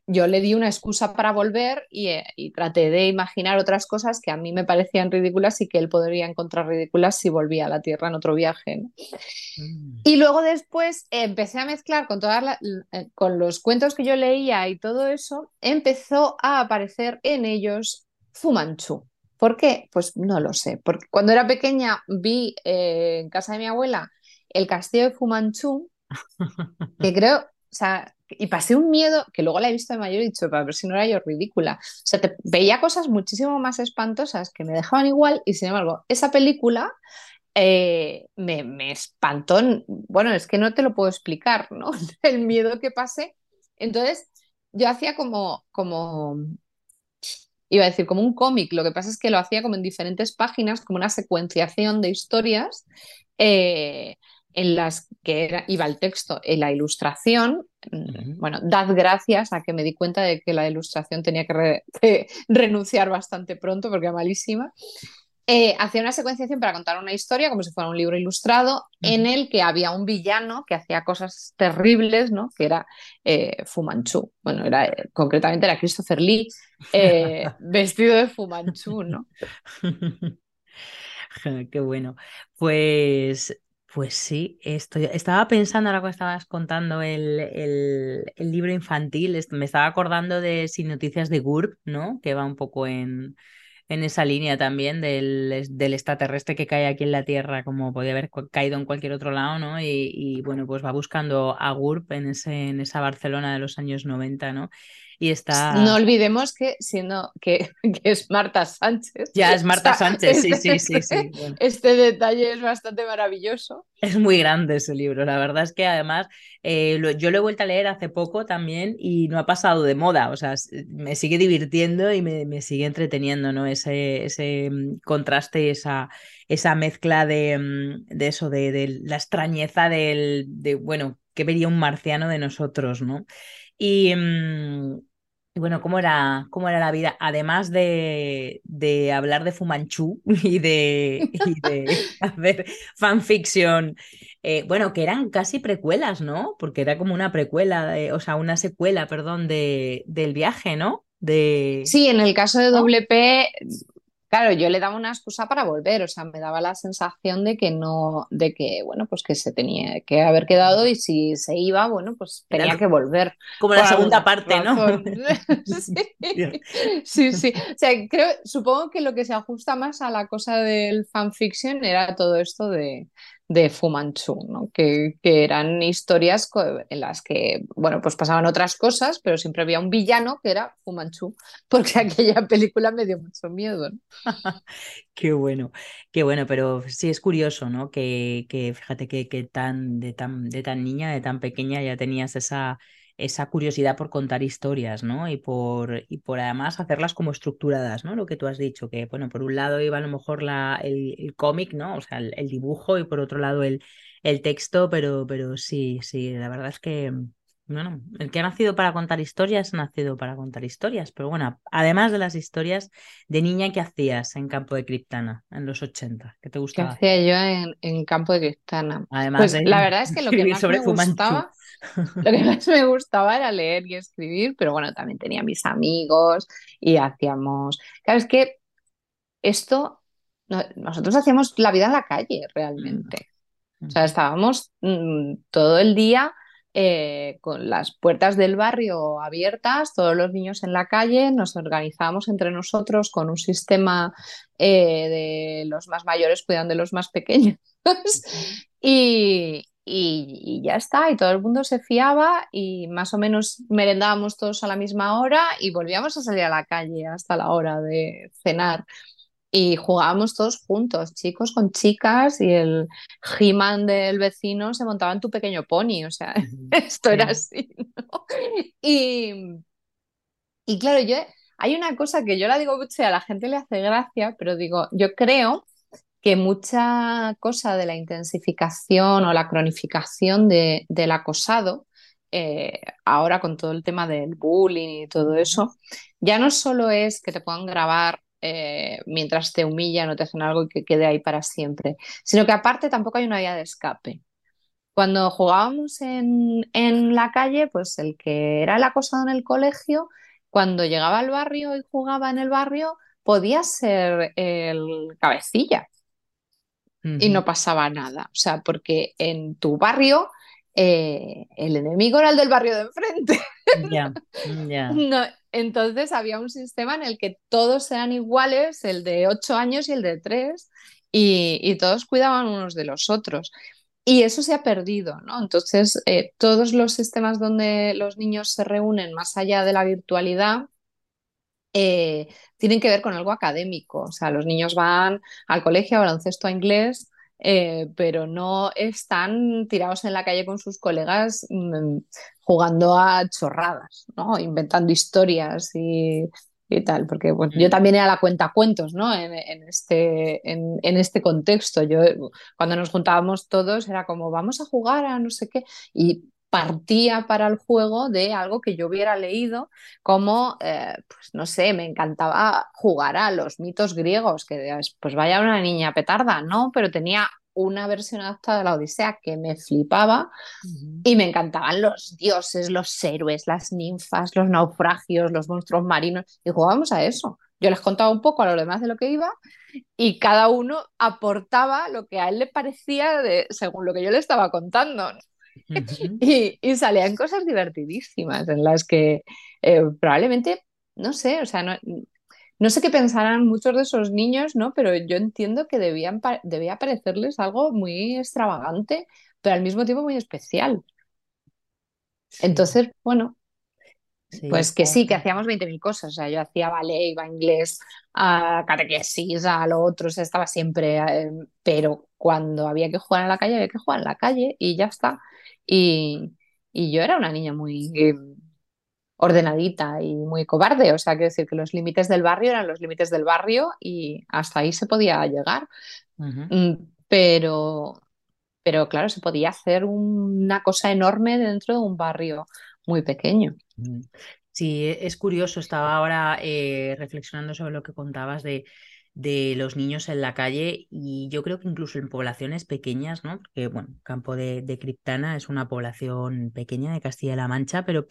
yo le di una excusa para volver eh, y, traté de imaginar otras cosas que a mí me parecían ridículas y que él podría encontrar ridículas si volvía a la Tierra en otro viaje. Mm. Y luego después empecé a mezclar con, todas eh, con los cuentos que yo leía y todo eso, empezó a aparecer en ellos Fumanchu. ¿Por qué? Pues no lo sé. Porque cuando era pequeña vi eh, en casa de mi abuela el castillo de Fumanchu, que creo, o sea, y pasé un miedo que luego la he visto de mayor y he dicho, para ver si no era yo ridícula. O sea, te, veía cosas muchísimo más espantosas que me dejaban igual y sin embargo, esa película eh, me, me, espantó. Bueno, es que no te lo puedo explicar, ¿no? El miedo que pasé. Entonces, yo hacía como, como, iba a decir, como un cómic. Lo que pasa es que lo hacía como en diferentes páginas, como una secuenciación de historias. Eh, en las que iba el texto y la ilustración, bueno, dad gracias a que me di cuenta de que la ilustración tenía que, renunciar bastante pronto porque era malísima. Eh, hacía una secuenciación para contar una historia como si fuera un libro ilustrado en el que había un villano que hacía cosas terribles, ¿no? Que era eh, Fumanchu. Bueno, era, eh, concretamente era Christopher Lee vestido de Fumanchu, ¿no? Qué bueno. Pues pues sí, estoy, estaba pensando ahora que estabas contando el, el, libro infantil, me estaba acordando de Sin Noticias de GURB, ¿no? Que va un poco en, en esa línea también del, del, extraterrestre que cae aquí en la Tierra, como podía haber caído en cualquier otro lado, ¿no? Y, bueno, pues va buscando a GURB en, ese, en esa Barcelona de los años 90, ¿no? Y está... No olvidemos que siendo que, es Marta Sánchez. Ya es Marta Sánchez, sí, sí, sí, sí. Este detalle es bastante maravilloso. Es muy grande ese libro, la verdad es que además eh, yo lo he vuelto a leer hace poco también y no ha pasado de moda, o sea, me sigue divirtiendo y me, sigue entreteniendo, ¿no? Ese, ese mm, contraste y esa, esa mezcla de, mm, de eso, de, de, la extrañeza del, de, bueno, que vería un marciano de nosotros, ¿no? Y, mm, y bueno, ¿cómo era, cómo era la vida? Además de, de hablar de Fumanchu y de, y de hacer fanfiction, eh, bueno, que eran casi precuelas, ¿no? Porque era como una precuela, o sea, una secuela, perdón, de, del viaje, ¿no? De... Sí, en el caso de WP, Claro, yo le daba una excusa para volver, o sea, me daba la sensación de que no, de que, bueno, pues que se tenía que haber quedado y si se iba, bueno, pues tenía que volver. Como la segunda parte, ¿no? sí. sí, O sea, creo, supongo que lo que se ajusta más a la cosa del fanfiction era todo esto de, de Fu Manchu, ¿no? que, eran historias en las que, bueno, pues pasaban otras cosas, pero siempre había un villano que era Fu Manchu, porque aquella película me dio mucho miedo. qué bueno, qué bueno, pero sí es curioso, ¿no? Que, que fíjate que, que tan, de, tan, de tan niña, de tan pequeña ya tenías esa esa curiosidad por contar historias, ¿no? Y por, y por además hacerlas como estructuradas, ¿no? Lo que tú has dicho, que, bueno, por un lado iba a lo mejor la, el, cómic, ¿no? O sea, el, dibujo y por otro lado el, el texto, pero, pero sí, sí, la verdad es que, bueno, el que ha nacido para contar historias ha nacido para contar historias, pero bueno, además de las historias de niña, ¿qué hacías en Campo de Criptana en los 80? ¿Qué te gustaba? ¿Qué hacía yo en, Campo de Criptana? Además pues, la verdad es que lo que más me gustaba lo que más me gustaba era leer y escribir, pero bueno, también tenía mis amigos y hacíamos. Claro, es que esto nosotros hacíamos la vida en la calle realmente. O sea, estábamos mm, todo el día eh, con las puertas del barrio abiertas, todos los niños en la calle, nos organizábamos entre nosotros con un sistema eh, de los más mayores cuidando de los más pequeños y, y, ya está, y todo el mundo se fiaba y más o menos merendábamos todos a la misma hora y volvíamos a salir a la calle hasta la hora de cenar y jugábamos todos juntos, chicos con chicas, y el He-Man del vecino se montaba en tu pequeño pony, o sea, esto era así, ¿no? Y, y claro, yo, hay una cosa que yo la digo mucho y a la gente le hace gracia, pero digo, yo creo que mucha cosa de la intensificación o la cronificación de, del acosado, eh, ahora con todo el tema del bullying y todo eso, ya no solo es que te puedan grabar eh, mientras te humillan o te hacen algo y que quede ahí para siempre, sino que aparte tampoco hay una vía de escape. Cuando jugábamos en, en la calle, pues el que era el acosado en el colegio, cuando llegaba al barrio y jugaba en el barrio, podía ser el cabecilla y no pasaba nada. O sea, porque en tu barrio eh, el enemigo era el del barrio de enfrente. Ya, ya. entonces había un sistema en el que todos eran iguales, el de 8 años y el de 3, y, todos cuidaban unos de los otros. Y eso se ha perdido, ¿no? Entonces, eh, todos los sistemas donde los niños se reúnen más allá de la virtualidad eh, tienen que ver con algo académico. O sea, los niños van al colegio a baloncesto a inglés eh, pero no están tirados en la calle con sus colegas mm, jugando a chorradas, ¿no? inventando historias y, tal, porque yo mm. también era la cuenta cuentos ¿no? en, este, en, este contexto. Yo, cuando nos juntábamos todos era como vamos a jugar a no sé qué y partía para el juego de algo que yo hubiera leído, como, eh, pues no sé, me encantaba jugar a los mitos griegos, que pues vaya una niña petarda, ¿no? Pero tenía una versión adaptada de la Odisea que me flipaba y me encantaban los dioses, los héroes, las ninfas, los naufragios, los monstruos marinos y jugábamos a eso. Yo les contaba un poco a los demás de lo que iba y cada uno aportaba lo que a él le parecía de, según lo que yo le estaba contando y, salían cosas divertidísimas en las que eh, probablemente, no sé, o sea, no, sé qué pensarán muchos de esos niños, ¿no? Pero yo entiendo que debían, debía parecerles algo muy extravagante, pero al mismo tiempo muy especial. Entonces, bueno, pues que sí, que hacíamos 20.000 cosas. O sea, yo hacía ballet, iba a inglés, a catequesis, a lo otro, estaba siempre. Eh, pero cuando había que jugar en la calle, había que jugar en la calle y ya está. Y, yo era una niña muy ordenadita y muy cobarde, o sea, quiero decir que los límites del barrio eran los límites del barrio y hasta ahí se podía llegar. Mm, pero, pero claro, se podía hacer una cosa enorme dentro de un barrio muy pequeño. Sí, e, es curioso, estaba ahora eh, reflexionando sobre lo que contabas de de los niños en la calle y yo creo que incluso en poblaciones pequeñas, ¿no? Porque, bueno, Campo de, Criptana es una población pequeña de Castilla-La Mancha, pero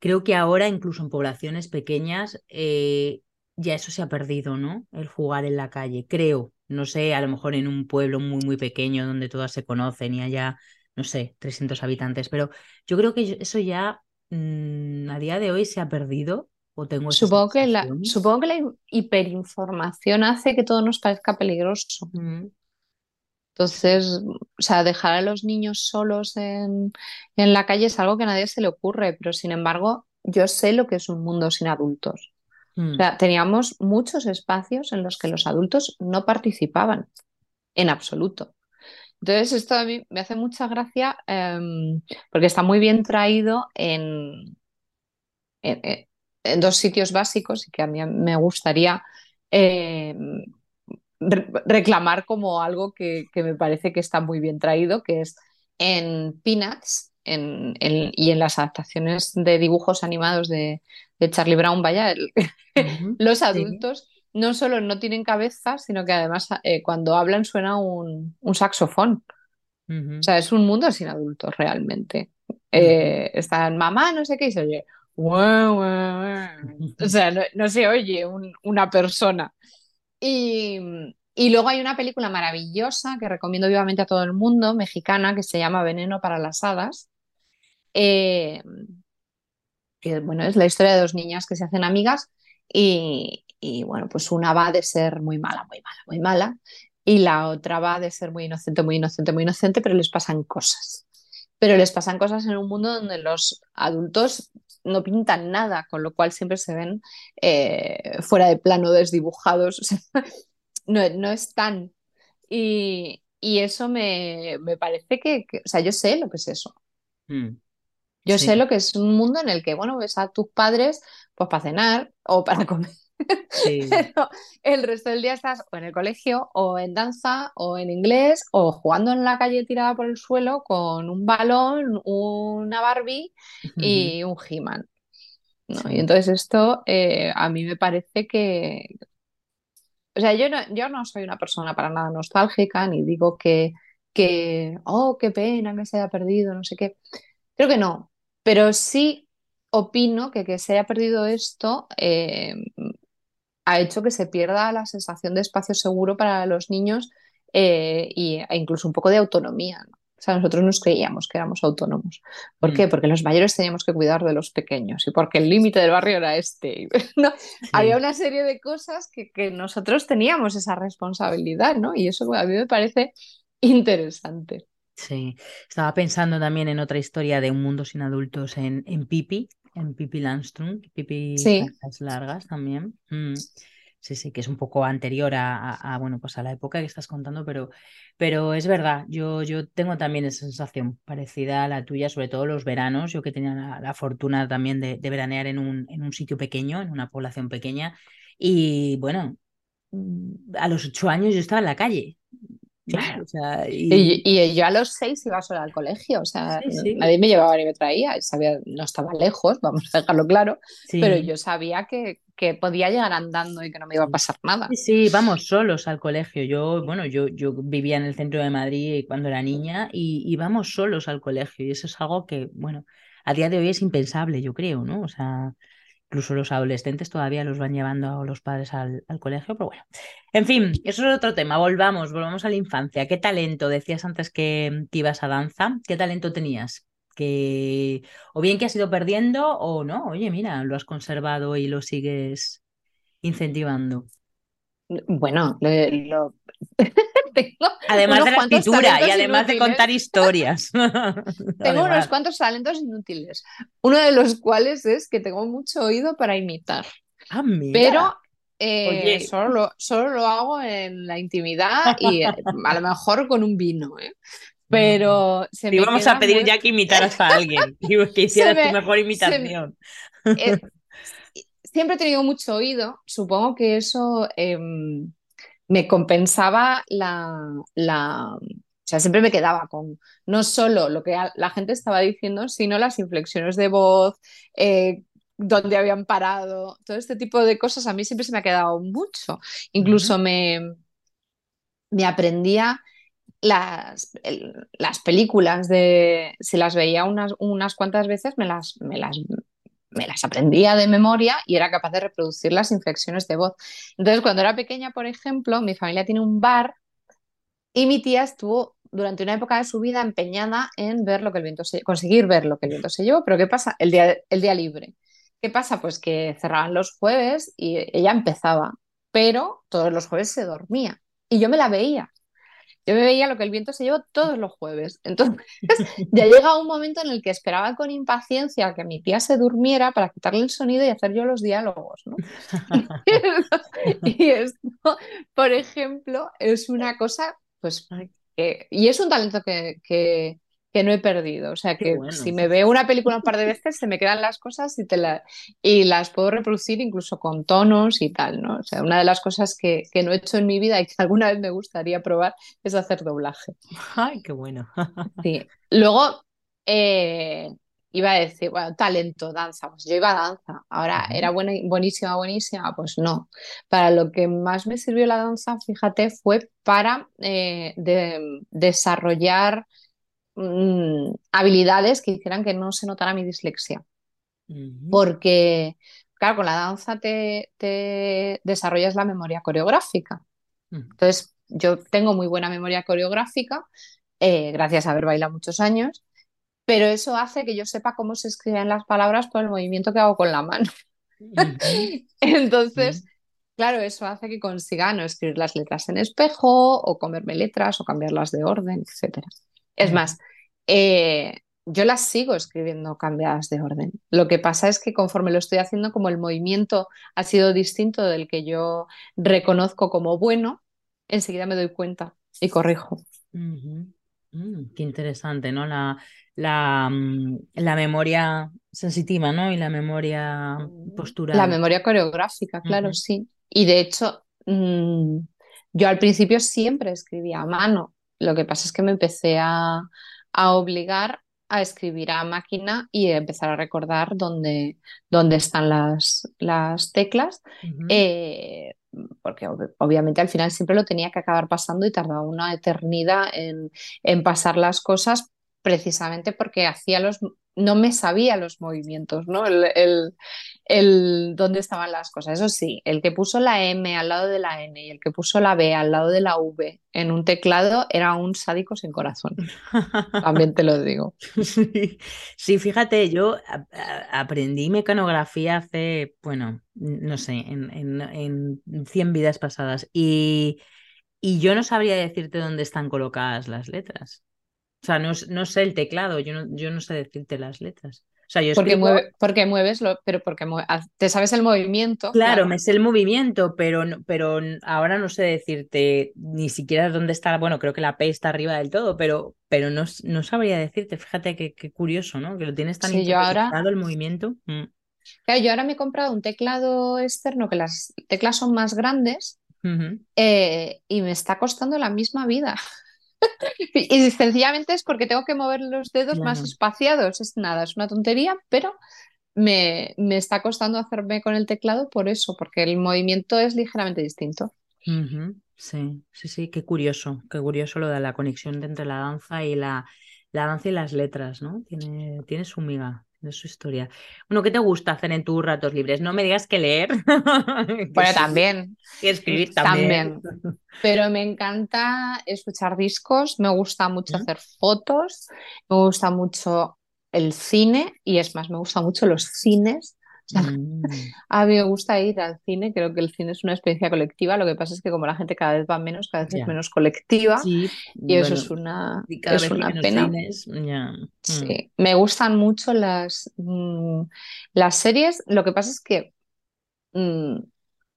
creo que ahora incluso en poblaciones pequeñas eh, ya eso se ha perdido, ¿no? El jugar en la calle, creo. No sé, a lo mejor en un pueblo muy, muy pequeño donde todas se conocen y haya, no sé, 300 habitantes, pero yo creo que eso ya mm, a día de hoy se ha perdido supongo, que la, supongo que la hiperinformación hace que todo nos parezca peligroso. Entonces, o sea, dejar a los niños solos en, la calle es algo que a nadie se le ocurre, pero sin embargo, yo sé lo que es un mundo sin adultos. O mm. sea, teníamos muchos espacios en los que los adultos no participaban en absoluto. Entonces, esto a mí me hace mucha gracia em, porque está muy bien traído en, en dos sitios básicos y que a mí me gustaría eh, reclamar como algo que, me parece que está muy bien traído, que es en Peanuts y en las adaptaciones de dibujos animados de, Charlie Brown, vaya, los adultos no solo no tienen cabeza, sino que además eh, cuando hablan suena un, saxofón. O sea, es un mundo sin adultos realmente. Eh, están mamá, no sé qué, y se oye, o sea, no, se oye una persona. Y, Y luego hay una película maravillosa que recomiendo vivamente a todo el mundo, mexicana, que se llama Veneno para las Hadas. Eh, que bueno, es la historia de dos niñas que se hacen amigas y, y, bueno, pues una va de ser muy mala, muy mala, muy mala y la otra va de ser muy inocente, muy inocente, muy inocente, pero les pasan cosas. Pero les pasan cosas en un mundo donde los adultos no pintan nada, con lo cual siempre se ven eh, fuera de plano, desdibujados, no, no están. Y, y eso me, me parece que, o sea, yo sé lo que es eso. Mm, Yo sí, sé lo que es un mundo en el que, bueno, ves a tus padres pues para cenar o para comer. Sí. Pero el resto del día estás o en el colegio, o en danza, o en inglés, o jugando en la calle tirada por el suelo con un balón, una Barbie y un He-Man. ¿no? Y entonces esto eh, a mí me parece que, o sea, yo no, yo no soy una persona para nada nostálgica, ni digo que, que, oh, qué pena que se haya perdido, no sé qué. Creo que no, pero sí opino que que se haya perdido esto eh, ha hecho que se pierda la sensación de espacio seguro para los niños eh, y, e incluso un poco de autonomía, ¿no? O sea, nosotros nos creíamos que éramos autónomos. ¿Por Mm, qué? Porque los mayores teníamos que cuidar de los pequeños y porque el límite del barrio era este. ¿no? Había una serie de cosas que, que nosotros teníamos esa responsabilidad, ¿no? Y eso a mí me parece interesante. Sí, estaba pensando también en otra historia de un mundo sin adultos en, en Pipi, en Pipi Landström, Sí, Faldas Largas también. Mm, Sí, sí, que es un poco anterior a, a- a, bueno, pues a la época que estás contando, pero, pero es verdad, yo, yo tengo también esa sensación parecida a la tuya, sobre todo los veranos, yo que tenía la, la fortuna también de, de veranear en un, en un sitio pequeño, en una población pequeña, y bueno, mm, a los ocho años yo estaba en la calle, ¿no? O claro. sea, y Y, y yo a los seis iba sola al colegio, o sea, sí, sí, nadie me llevaba ni me traía, sabía, no estaba lejos, vamos a dejarlo claro, pero yo sabía que, que podía llegar andando y que no me iba a pasar nada. sí, vamos solos al colegio. Yo, bueno, yo, yo vivía en el centro de Madrid cuando era niña y íbamos solos al colegio y eso es algo que, bueno, a día de hoy es impensable, yo creo, ¿no? O sea, incluso los adolescentes todavía los van llevando los padres al, al colegio, pero bueno. En fin, eso es otro tema. Volvamos, volvamos a la infancia. ¿Qué talento? Decías antes que, que ibas a danza. ¿Qué talento tenías? Que o bien que has ido perdiendo o no. Oye, mira, lo has conservado y lo sigues incentivando. Bueno, le- lo- tengo Además de la escritura y además de contar historias. tengo unos cuantos talentos inútiles, uno de los cuales es que tengo mucho oído para imitar. Ah, mira. pero eh, Oye, solo lo, solo lo hago en la intimidad y eh, a lo mejor con un vino, ¿eh? Pero se me íbamos a pedir muy... ya que imitaras a alguien, y que hicieras tu me, mejor se me- imitación. eh, siempre he tenido mucho oído, supongo que eso em, me compensaba la, la... O sea, siempre me quedaba con no solo lo que la gente estaba diciendo, sino las inflexiones de voz, eh, dónde habían parado, todo este tipo de cosas a mí siempre se me ha quedado mucho. Incluso me, me aprendía las, el- las películas de, si las veía unas, unas cuantas veces, me las, me las, me las aprendía de memoria y era capaz de reproducir las inflexiones de voz. Entonces, cuando era pequeña, por ejemplo, mi familia tiene un bar y mi tía estuvo durante una época de su vida empeñada en ver lo que el viento se, conseguir ver lo que el viento se llevó. Pero ¿qué pasa? El día, el día libre. ¿Qué pasa? Pues que cerraban los jueves y ella empezaba, pero todos los jueves se dormía y yo me la veía. Yo me veía lo que el viento se llevó todos los jueves. Entonces, ya llega un momento en el que esperaba con impaciencia que mi tía se durmiera para quitarle el sonido y hacer yo los diálogos, ¿no? Y esto, por ejemplo, es una cosa, pues, que- y es un talento que, que, que no he perdido. O sea, que si me veo una película un par de veces, se me quedan las cosas y, te la, y las puedo reproducir incluso con tonos y tal, ¿no? O sea, una de las cosas que, que no he hecho en mi vida y que alguna vez me gustaría probar es hacer doblaje. Ay, qué bueno. Sí. Luego, eh, iba a decir, bueno, talento, danza. Pues yo iba a danza. Ahora, ¿era buena, buenísima, buenísima? Pues no. Para lo que más me sirvió la danza, fíjate, fue para eh, de- desarrollar mm, habilidades que hicieran que no se notara mi dislexia. Porque, claro, con la danza te, te desarrollas la memoria coreográfica. Entonces, yo tengo muy buena memoria coreográfica, eh, gracias a haber bailado muchos años, pero eso hace que yo sepa cómo se escriben las palabras por el movimiento que hago con la mano. Entonces, claro, eso hace que consiga no escribir las letras en espejo o comerme letras o cambiarlas de orden, etc. Es más, eh, yo las sigo escribiendo cambiadas de orden. Lo que pasa es que conforme lo estoy haciendo, como el movimiento ha sido distinto del que yo reconozco como bueno, enseguida me doy cuenta y corrijo. Mm, qué interesante, ¿no? La, la, mm, la, memoria sensitiva, ¿no? Y la memoria postural. La memoria coreográfica, claro, sí. Y de hecho, mm, yo al principio siempre escribía a mano. Lo que pasa es que me empecé a, a obligar a escribir a máquina y empezar a recordar dónde, dónde están las, las teclas, eh, porque obviamente al final siempre lo tenía que acabar pasando y tardaba una eternidad en, en pasar las cosas precisamente porque hacía los, no me sabía los movimientos, ¿no? El, el, dónde estaban las cosas. Eso sí, el que puso la M al lado de la N y el que puso la B al lado de la V en un teclado era un sádico sin corazón. También te lo digo. Sí, fíjate, yo aprendí mecanografía hace, bueno, no sé, en, en, en 100 vidas pasadas y, y yo no sabría decirte dónde están colocadas las letras. O sea, no, no sé el teclado, yo no, yo no sé decirte las letras. O sea, yo porque, porque mueves, lo, pero porque te sabes el movimiento. Claro, me sé el movimiento, pero, pero ahora no sé decirte ni siquiera dónde está. Bueno, creo que la P está arriba del todo, pero, pero no, no sabría decirte. Fíjate qué, curioso, ¿no? Que lo tienes tan sí, ahora... el movimiento. Mm. Claro, yo ahora me he comprado un teclado externo que las teclas son más grandes eh, y me está costando la misma vida. y sencillamente es porque tengo que mover los dedos más espaciados. Es nada, es una tontería, pero me, me, está costando hacerme con el teclado por eso, porque el movimiento es ligeramente distinto. Sí, sí, sí, qué curioso, qué curioso lo de la conexión entre la danza y la, la danza y las letras, ¿no? Tiene, tiene su miga de su historia. Bueno, ¿qué te gusta hacer en tus ratos libres? No me digas que leer. bueno, también. Y escribir también. Pero me encanta escuchar discos, me gusta mucho hacer fotos, me gusta mucho el cine y es más, me gusta mucho los cines Mm. A mí me gusta ir al cine, creo que el cine es una experiencia colectiva, lo que pasa es que como la gente cada vez va menos, cada vez es menos colectiva y eso es una, es una pena. Mm. Sí. Me gustan mucho las, mm, las series, lo que pasa es que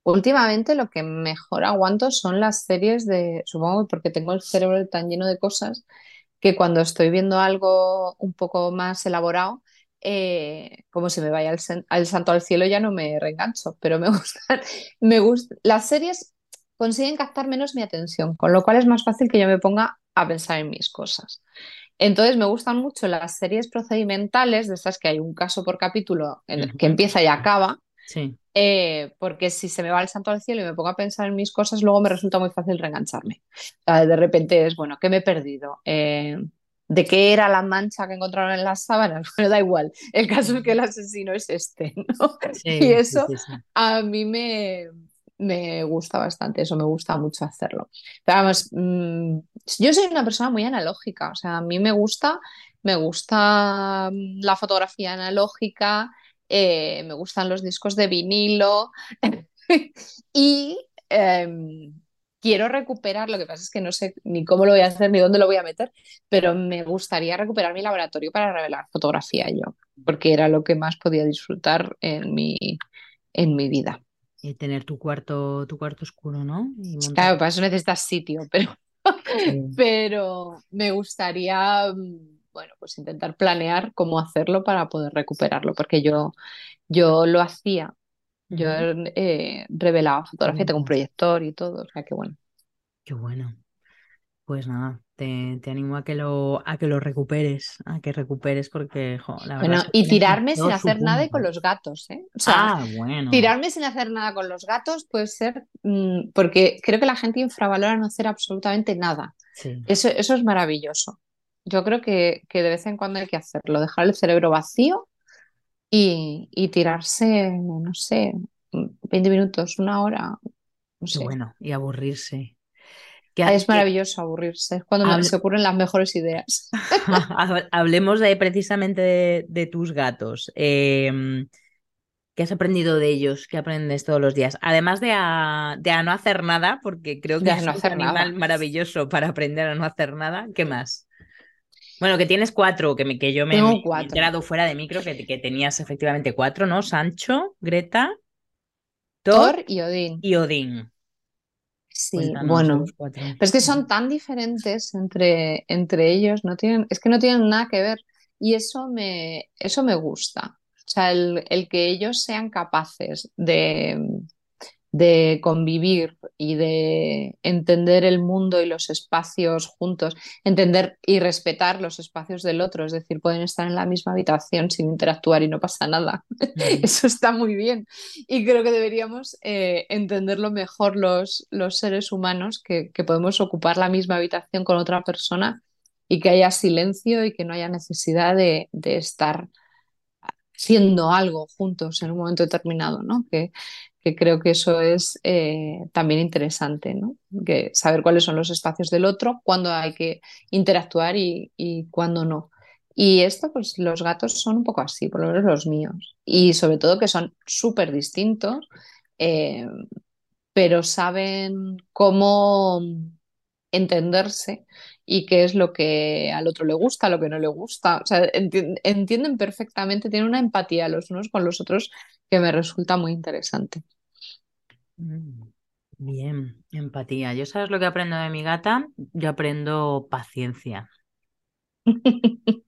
últimamente lo que mejor aguanto son las series de, supongo porque tengo el cerebro tan lleno de cosas, que cuando estoy viendo algo un poco más elaborado, eh, como si me vaya al, santo al cielo ya no me reengancho, pero me gustan, me las series consiguen captar menos mi atención, con lo cual es más fácil que yo me ponga a pensar en mis cosas. Entonces me gustan mucho las series procedimentales, de estas que hay un caso por capítulo en el que empieza y acaba, eh, porque si se me va el santo al cielo y me pongo a pensar en mis cosas, luego me resulta muy fácil reengancharme. de repente es, bueno, ¿qué me he perdido? Eh, de qué era la mancha que encontraron en las sábanas, pero da igual. El caso es que el asesino es este, ¿no? y eso a mí me, me gusta bastante, eso me gusta mucho hacerlo. Pero vamos, mm, yo soy una persona muy analógica, o sea, a mí me gusta, me gusta mm, la fotografía analógica, eh, me gustan los discos de vinilo y em, quiero recuperar, lo que pasa es que no sé ni cómo lo voy a hacer ni dónde lo voy a meter, pero me gustaría recuperar mi laboratorio para revelar fotografía yo, porque era lo que más podía disfrutar en mi, en mi vida. Y tener tu cuarto, tu cuarto oscuro, ¿no? Claro, para eso necesitas sitio, pero, pero me gustaría, bueno, pues intentar planear cómo hacerlo para poder recuperarlo, porque yo, yo lo hacía yo he eh, revelado fotografía, tengo un proyector y todo, o sea que bueno. Qué bueno. Pues nada, te, animo a que lo a que lo recuperes, a que recuperes porque la Bueno, y tirarme sin hacer nada con los gatos, ¿eh? O sea, ah, bueno. tirarme sin hacer nada con los gatos puede ser mm, porque creo que la gente infravalora no hacer absolutamente nada. Eso, eso es maravilloso. Yo creo que, que de vez en cuando hay que hacerlo, dejar el cerebro vacío y, tirarse, no sé, 20 minutos, una hora. No sé. bueno, y aburrirse. es maravilloso aburrirse, es cuando se ocurren las mejores ideas. Hablemos de, precisamente de, tus gatos. Em, ¿Qué has aprendido de ellos? ¿Qué aprendes todos los días? Además de a, no hacer nada, porque creo que es un animal maravilloso para aprender a no hacer nada. ¿Qué más? Bueno, que tienes cuatro, que, me, que yo me, he enterado fuera de micro que, que, tenías efectivamente cuatro, ¿no? Sancho, Greta, Thor, y Odín. Y Odín. Sí, bueno, pero es que son tan diferentes entre, entre ellos, no tienen, es que no tienen nada que ver y eso me, eso me gusta. O sea, el, el que ellos sean capaces de, de convivir y de entender el mundo y los espacios juntos, entender y respetar los espacios del otro, es decir, pueden estar en la misma habitación sin interactuar y no pasa nada. Eso está muy bien. Y creo que deberíamos eh, entenderlo mejor los, los seres humanos, que, podemos ocupar la misma habitación con otra persona y que haya silencio y que no haya necesidad de, de estar haciendo algo juntos en un momento determinado, ¿no? Que, que creo que eso es eh, también interesante, ¿no? Que saber cuáles son los espacios del otro, cuándo hay que interactuar y, y cuándo no. Y esto, pues los gatos son un poco así, por lo menos los míos. Y sobre todo que son súper distintos, eh, pero saben cómo entenderse y qué es lo que al otro le gusta, lo que no le gusta. O sea, entienden perfectamente, tienen una empatía los unos con los otros que me resulta muy interesante. Mm, bien, empatía. ¿Yo sabes lo que aprendo de mi gata? Yo aprendo paciencia.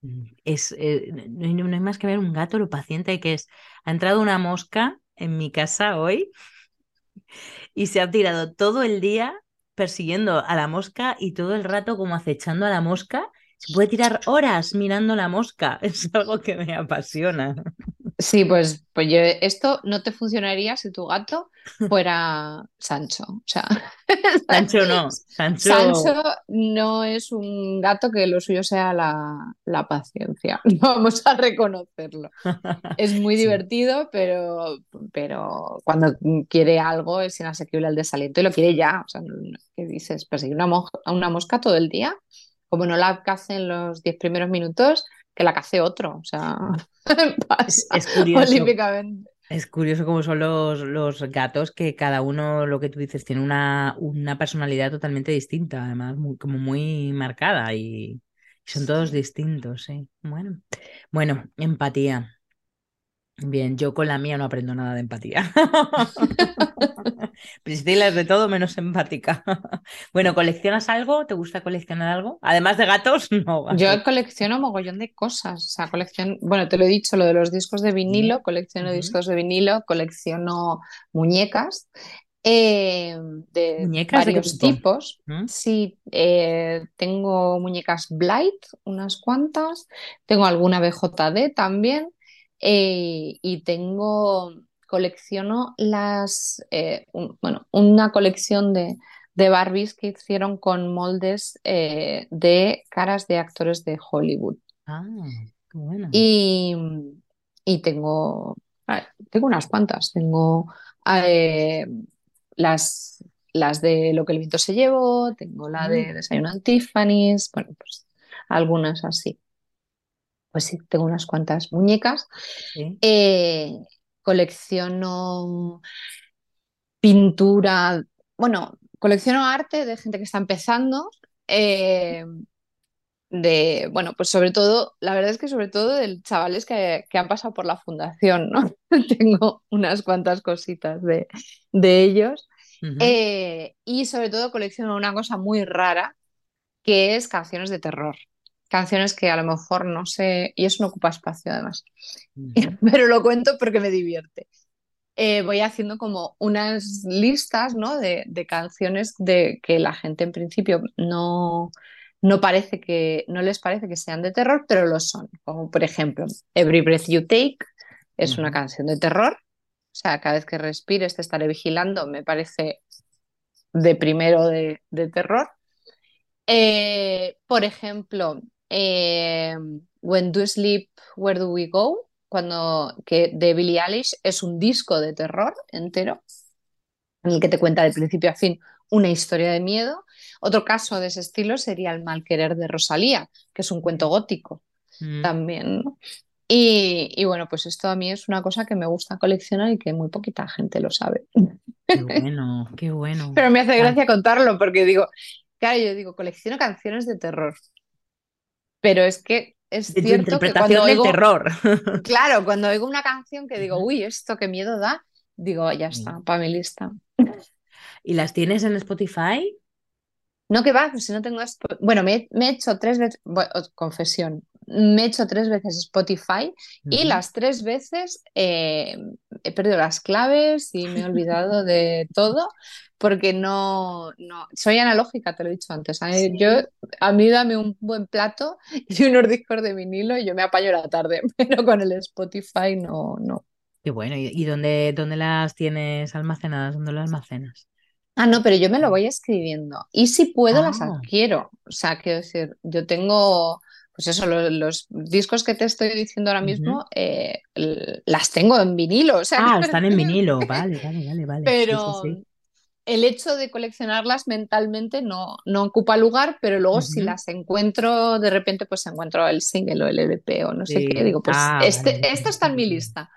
Mm, es, eh, no, hay, más que ver un gato lo paciente que es. Ha entrado una mosca en mi casa hoy y se ha tirado todo el día persiguiendo a la mosca y todo el rato como acechando a la mosca se puede tirar horas mirando la mosca. Es algo que me apasiona. Sí, pues, pues yo, esto no te funcionaría si tu gato fuera Sancho. O sea, Sancho no. Sancho... no es un gato que lo suyo sea la, paciencia. Vamos a reconocerlo. Es muy divertido, pero, pero cuando quiere algo es inasequible al desaliento y lo quiere ya. O sea, ¿qué dices? Perseguir una, una mosca todo el día como no la cace en los 10 primeros minutos, que la cace otro. O sea, es, curioso. Es curioso cómo son los, los, gatos, que cada uno, lo que tú dices, tiene una, una personalidad totalmente distinta, además, muy, como muy marcada y son todos distintos, sí. Bueno, bueno, empatía. Bien, yo con la mía no aprendo nada de empatía. Priscila es de todo menos empática. bueno, ¿coleccionas algo? ¿Te gusta coleccionar algo? Además de gatos, no. Yo colecciono mogollón de cosas. O sea, colección, bueno, te lo he dicho, lo de los discos de vinilo, colecciono discos de vinilo, colecciono muñecas. Eh, de ¿Muñecas varios tipos. ¿Mm? Sí, eh, tengo muñecas Blight, unas cuantas, tengo alguna BJD también. Eh, y tengo, colecciono las, eh, bueno, una colección de, de, Barbies que hicieron con moldes eh, de caras de actores de Hollywood. Ah, qué bueno. Y, y tengo, tengo unas cuantas, tengo las, las de Lo que el viento se llevó, tengo la de mm. Desayuno en Tiffany's, bueno, pues algunas así pues sí, tengo unas cuantas muñecas. Eh, colecciono pintura, bueno, colecciono arte de gente que está empezando. Eh, de, bueno, pues sobre todo, la verdad es que sobre todo de chavales que, han pasado por la fundación, ¿no? Tengo unas cuantas cositas de, ellos. Eh, y sobre todo colecciono una cosa muy rara, que es canciones de terror canciones que a lo mejor no sé, y eso no ocupa espacio además, pero lo cuento porque me divierte. Eh, voy haciendo como unas listas ¿no? de, canciones de que la gente en principio no, no parece que no les parece que sean de terror, pero lo son. Como por ejemplo, Every Breath You Take es una canción de terror. O sea, cada vez que respires te estaré vigilando, me parece de primero de, terror. Eh, por ejemplo, eh, When Do Sleep, Where Do We Go, cuando, que de Billie Eilish es un disco de terror entero, en el que te cuenta de principio a fin una historia de miedo. Otro caso de ese estilo sería El mal querer de Rosalía, que es un cuento gótico Mm, también, ¿no? Y, y bueno, pues esto a mí es una cosa que me gusta coleccionar y que muy poquita gente lo sabe. qué bueno, qué bueno. Pero me hace gracia contarlo porque digo, claro, yo digo, colecciono canciones de terror, pero es que es de tu cierto que cuando del oigo, terror. claro, cuando oigo una canción que digo, uy, esto qué miedo da, digo, ya Sí. está, para mi lista. ¿Y las tienes en Spotify? No que va, pues si no tengo. Bueno, me, he- me he hecho tres veces, bueno, confesión, me he hecho tres veces Spotify y las tres veces eh, he perdido las claves y me he olvidado de todo porque no, no, soy analógica, te lo he dicho antes. A mí, yo, a mí dame un buen plato y unos discos de vinilo y yo me apaño la tarde, pero con el Spotify no, no. Qué bueno. ¿Y, y dónde, dónde las tienes almacenadas? ¿Dónde las almacenas? Ah, no, pero yo me lo voy escribiendo. Y si puedo, las Ah, adquiero. O sea, quiero decir, yo tengo, pues eso, lo- los, discos que te estoy diciendo ahora mismo, eh, las tengo en vinilo. O sea, Ah, están en vinilo. Vale, vale, vale, vale. Sí, sí, pero sí. El hecho de coleccionarlas mentalmente no, no ocupa lugar, pero luego si las encuentro, de repente, pues encuentro el single o el LP o no sé qué, digo, pues Ah, este, vale, esto está en mi lista.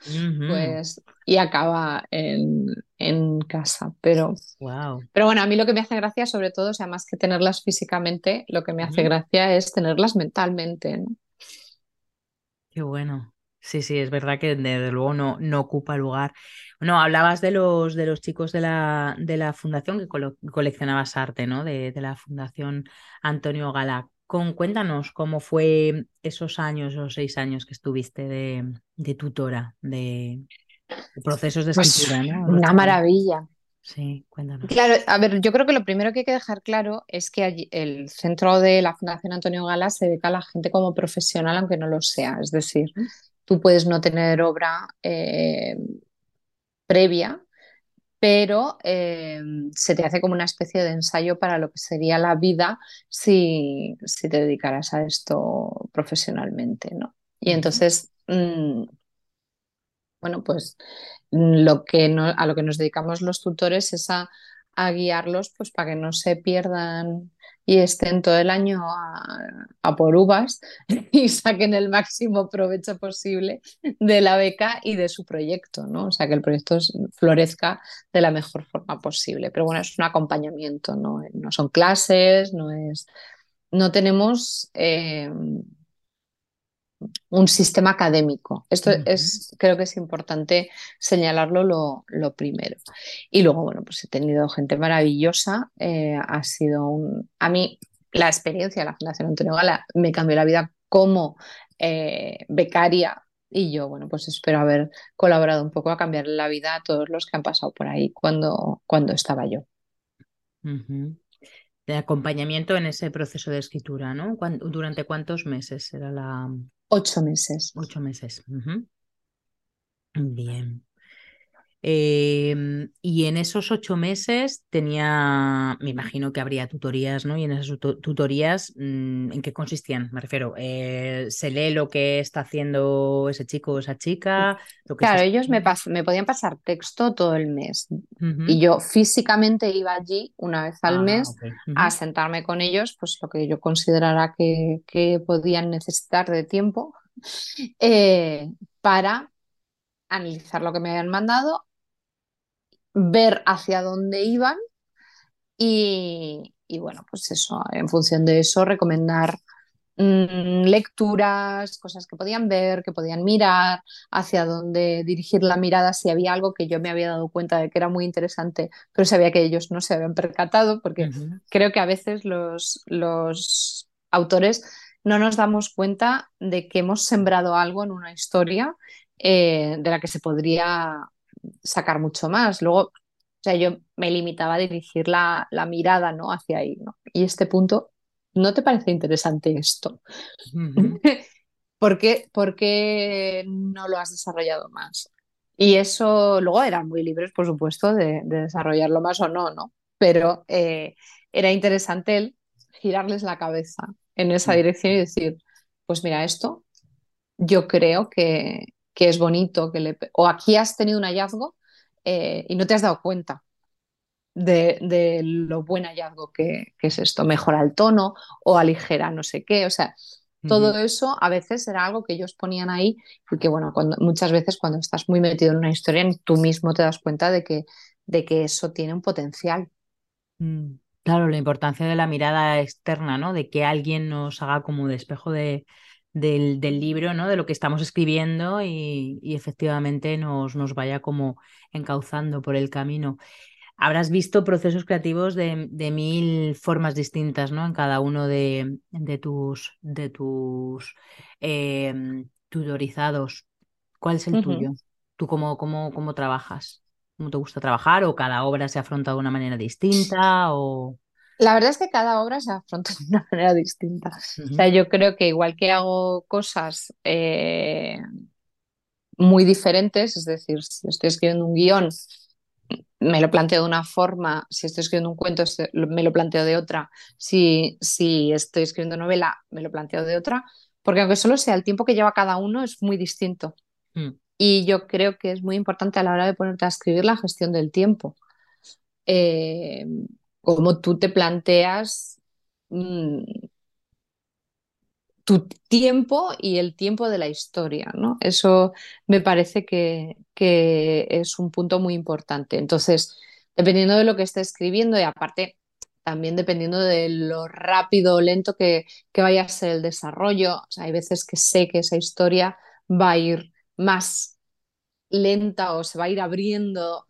Pues, y acaba en, en casa. Pero. Wow. Pero bueno, a mí lo que me hace gracia, sobre todo, o sea, más que tenerlas físicamente, lo que me hace gracia es tenerlas mentalmente, ¿no? Qué bueno. Sí, sí, es verdad que desde luego no, no ocupa lugar. No, hablabas de los, de los chicos de la, de la fundación que colo- coleccionabas arte, ¿no? De, de la Fundación Antonio Gala. Con, cuéntanos cómo fue esos años, los seis años que estuviste de, de tutora, de, de procesos de Pues escritura, ¿no? Una maravilla. Sí, cuéntanos. Claro, a ver, yo creo que lo primero que hay que dejar claro es que allí- el centro de la Fundación Antonio Gala se dedica a la gente como profesional, aunque no lo sea. Es decir. Tú puedes no tener obra eh, previa, pero eh, se te hace como una especie de ensayo para lo que sería la vida si, si te dedicaras a esto profesionalmente, ¿no? Y entonces, mm, bueno, pues mm, lo que no- a lo que nos dedicamos los tutores es a, a guiarlos pues para que no se pierdan y estén todo el año a, por uvas y saquen el máximo provecho posible de la beca y de su proyecto, ¿no? O sea, que el proyecto florezca de la mejor forma posible. Pero bueno, es un acompañamiento, ¿no? No son clases, no es, no tenemos eh, un sistema académico. Esto es, creo que es importante señalarlo lo, lo primero. Y luego, bueno, pues he tenido gente maravillosa. eh, ha sido un... A mí la experiencia de la Fundación Antonio Gala me cambió la vida como eh, becaria y yo, bueno, pues espero haber colaborado un poco a cambiar la vida a todos los que han pasado por ahí cuando, cuando estaba yo. De acompañamiento en ese proceso de escritura, ¿no? ¿Cuán- ¿Durante cuántos meses? Era la... Ocho meses. Ocho meses. Bien. Em, y en esos ocho meses tenía, me imagino que habría tutorías, ¿no? Y en esas tuto- tutorías, mm, ¿en qué consistían? Me refiero, eh, ¿se lee lo que está haciendo ese chico o esa chica? Lo que Claro, ellos me, me podían pasar texto todo el mes y yo físicamente iba allí una vez al Ah, mes a sentarme con ellos, pues lo que yo considerara que, que podían necesitar de tiempo eh, para analizar lo que me habían mandado, ver hacia dónde iban y, y bueno, pues eso, en función de eso, recomendar mm, lecturas, cosas que podían ver, que podían mirar, hacia dónde dirigir la mirada, si había algo que yo me había dado cuenta de que era muy interesante, pero sabía que ellos no se habían percatado, porque creo que a veces los, los autores no nos damos cuenta de que hemos sembrado algo en una historia eh, de la que se podría sacar mucho más. Luego, o sea, yo me limitaba a dirigir la, la mirada, ¿no? hacia ahí, ¿no? Y este punto, ¿no te parece interesante esto? ¿Por qué, por qué no lo has desarrollado más? Y eso luego eran muy libres, por supuesto, de, de desarrollarlo más o no, ¿no? Pero eh, era interesante el girarles la cabeza en esa dirección y decir, pues mira, esto yo creo que, que es bonito, que le... o aquí has tenido un hallazgo eh, y no te has dado cuenta. de, lo buen hallazgo que, es esto, mejora el tono o aligera no sé qué, o sea, todo eso a veces era algo que ellos ponían ahí y que bueno, cuando, muchas veces cuando estás muy metido en una historia tú mismo te das cuenta de que, de que eso tiene un potencial. Mm, claro, la importancia de la mirada externa, ¿no? De que alguien nos haga como de espejo de, del, libro, ¿no? De lo que estamos escribiendo y, efectivamente nos, nos vaya como encauzando por el camino habrás visto procesos creativos de, mil formas distintas, ¿no? En cada uno de, tus, de tus em, tutorizados. ¿Cuál es el tuyo? ¿Tú cómo, cómo, cómo trabajas? ¿Cómo te gusta trabajar? ¿O cada obra se afronta de una manera distinta? O... La verdad es que cada obra se afronta de una manera distinta. O sea, yo creo que igual que hago cosas eh, muy diferentes, es decir, si estoy escribiendo un guion, me lo planteo de una forma, si estoy escribiendo un cuento, este, me lo planteo de otra, si, si estoy escribiendo novela, me lo planteo de otra, porque aunque solo sea el tiempo que lleva cada uno, es muy distinto. Mm. Y yo creo que es muy importante a la hora de ponerte a escribir la gestión del tiempo. Eh, como tú te planteas mm, tu tiempo y el tiempo de la historia, ¿no? Eso me parece que, es un punto muy importante. Entonces, dependiendo de lo que esté escribiendo y aparte también dependiendo de lo rápido o lento que, vaya a ser el desarrollo, hay veces que sé que esa historia va a ir más lenta o se va a ir abriendo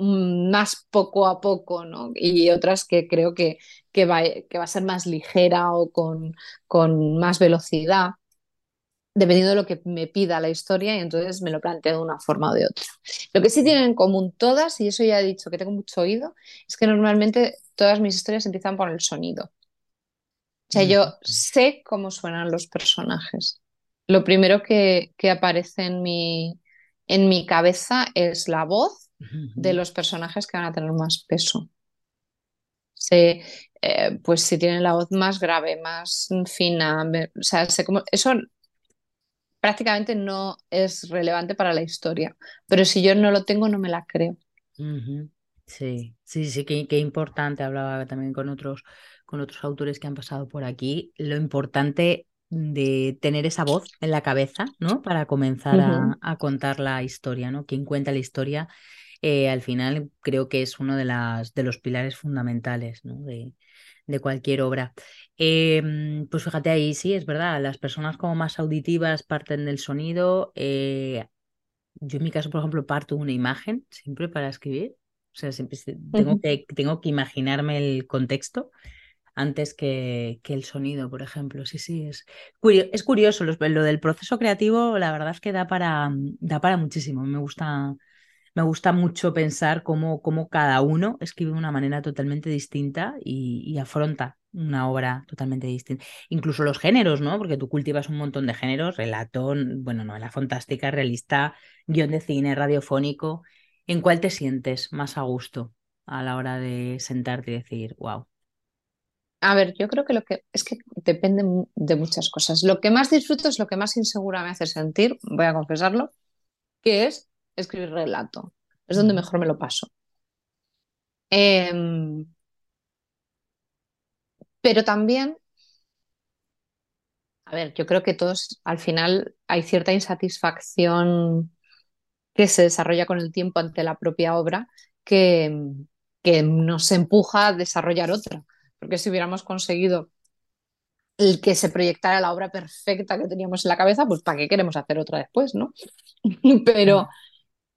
más poco a poco, ¿no? Y otras que creo que, que, va, que va a ser más ligera o con, con más velocidad, dependiendo de lo que me pida la historia, y entonces me lo planteo de una forma o de otra. Lo que sí tienen en común todas, y eso ya he dicho que tengo mucho oído, es que normalmente todas mis historias empiezan por el sonido. O sea, yo sé cómo suenan los personajes. Lo primero que, que aparece en mi, en mi cabeza es la voz de los personajes que van a tener más peso. Se, eh, pues si tienen la voz más grave, más fina, o sea, eso prácticamente no es relevante para la historia, pero si yo no lo tengo no me la creo. Sí, sí, sí, qué, importante. Hablaba también con otros, con otros autores que han pasado por aquí, lo importante de tener esa voz en la cabeza, ¿no? Para comenzar a, a, contar la historia, ¿no? Quien cuenta la historia eh, al final creo que es uno de, las, de los pilares fundamentales de, cualquier obra. Em, pues fíjate ahí, sí, es verdad, las personas como más auditivas parten del sonido. Eh, yo en mi caso, por ejemplo, parto una imagen siempre para escribir. O sea, siempre tengo, que, tengo que imaginarme el contexto antes que, que, el sonido, por ejemplo. Sí, sí, es, es curioso. Lo, lo, del proceso creativo, la verdad es que da para, da para muchísimo. Me gusta, me gusta mucho pensar cómo, cómo cada uno escribe de una manera totalmente distinta y, afronta una obra totalmente distinta. Incluso los géneros, ¿no? Porque tú cultivas un montón de géneros, relato, bueno, novela fantástica, realista, guion de cine, radiofónico. ¿En cuál te sientes más a gusto a la hora de sentarte y decir, wow? A ver, yo creo que lo que es que depende de muchas cosas. Lo que más disfruto es lo que más insegura me hace sentir, voy a confesarlo, que es escribir relato. Es donde mejor me lo paso. Em, pero también, a ver, yo creo que todos al final hay cierta insatisfacción que se desarrolla con el tiempo ante la propia obra que, que nos empuja a desarrollar otra. Porque si hubiéramos conseguido el que se proyectara la obra perfecta que teníamos en la cabeza, pues ¿para qué queremos hacer otra después, no? Pero,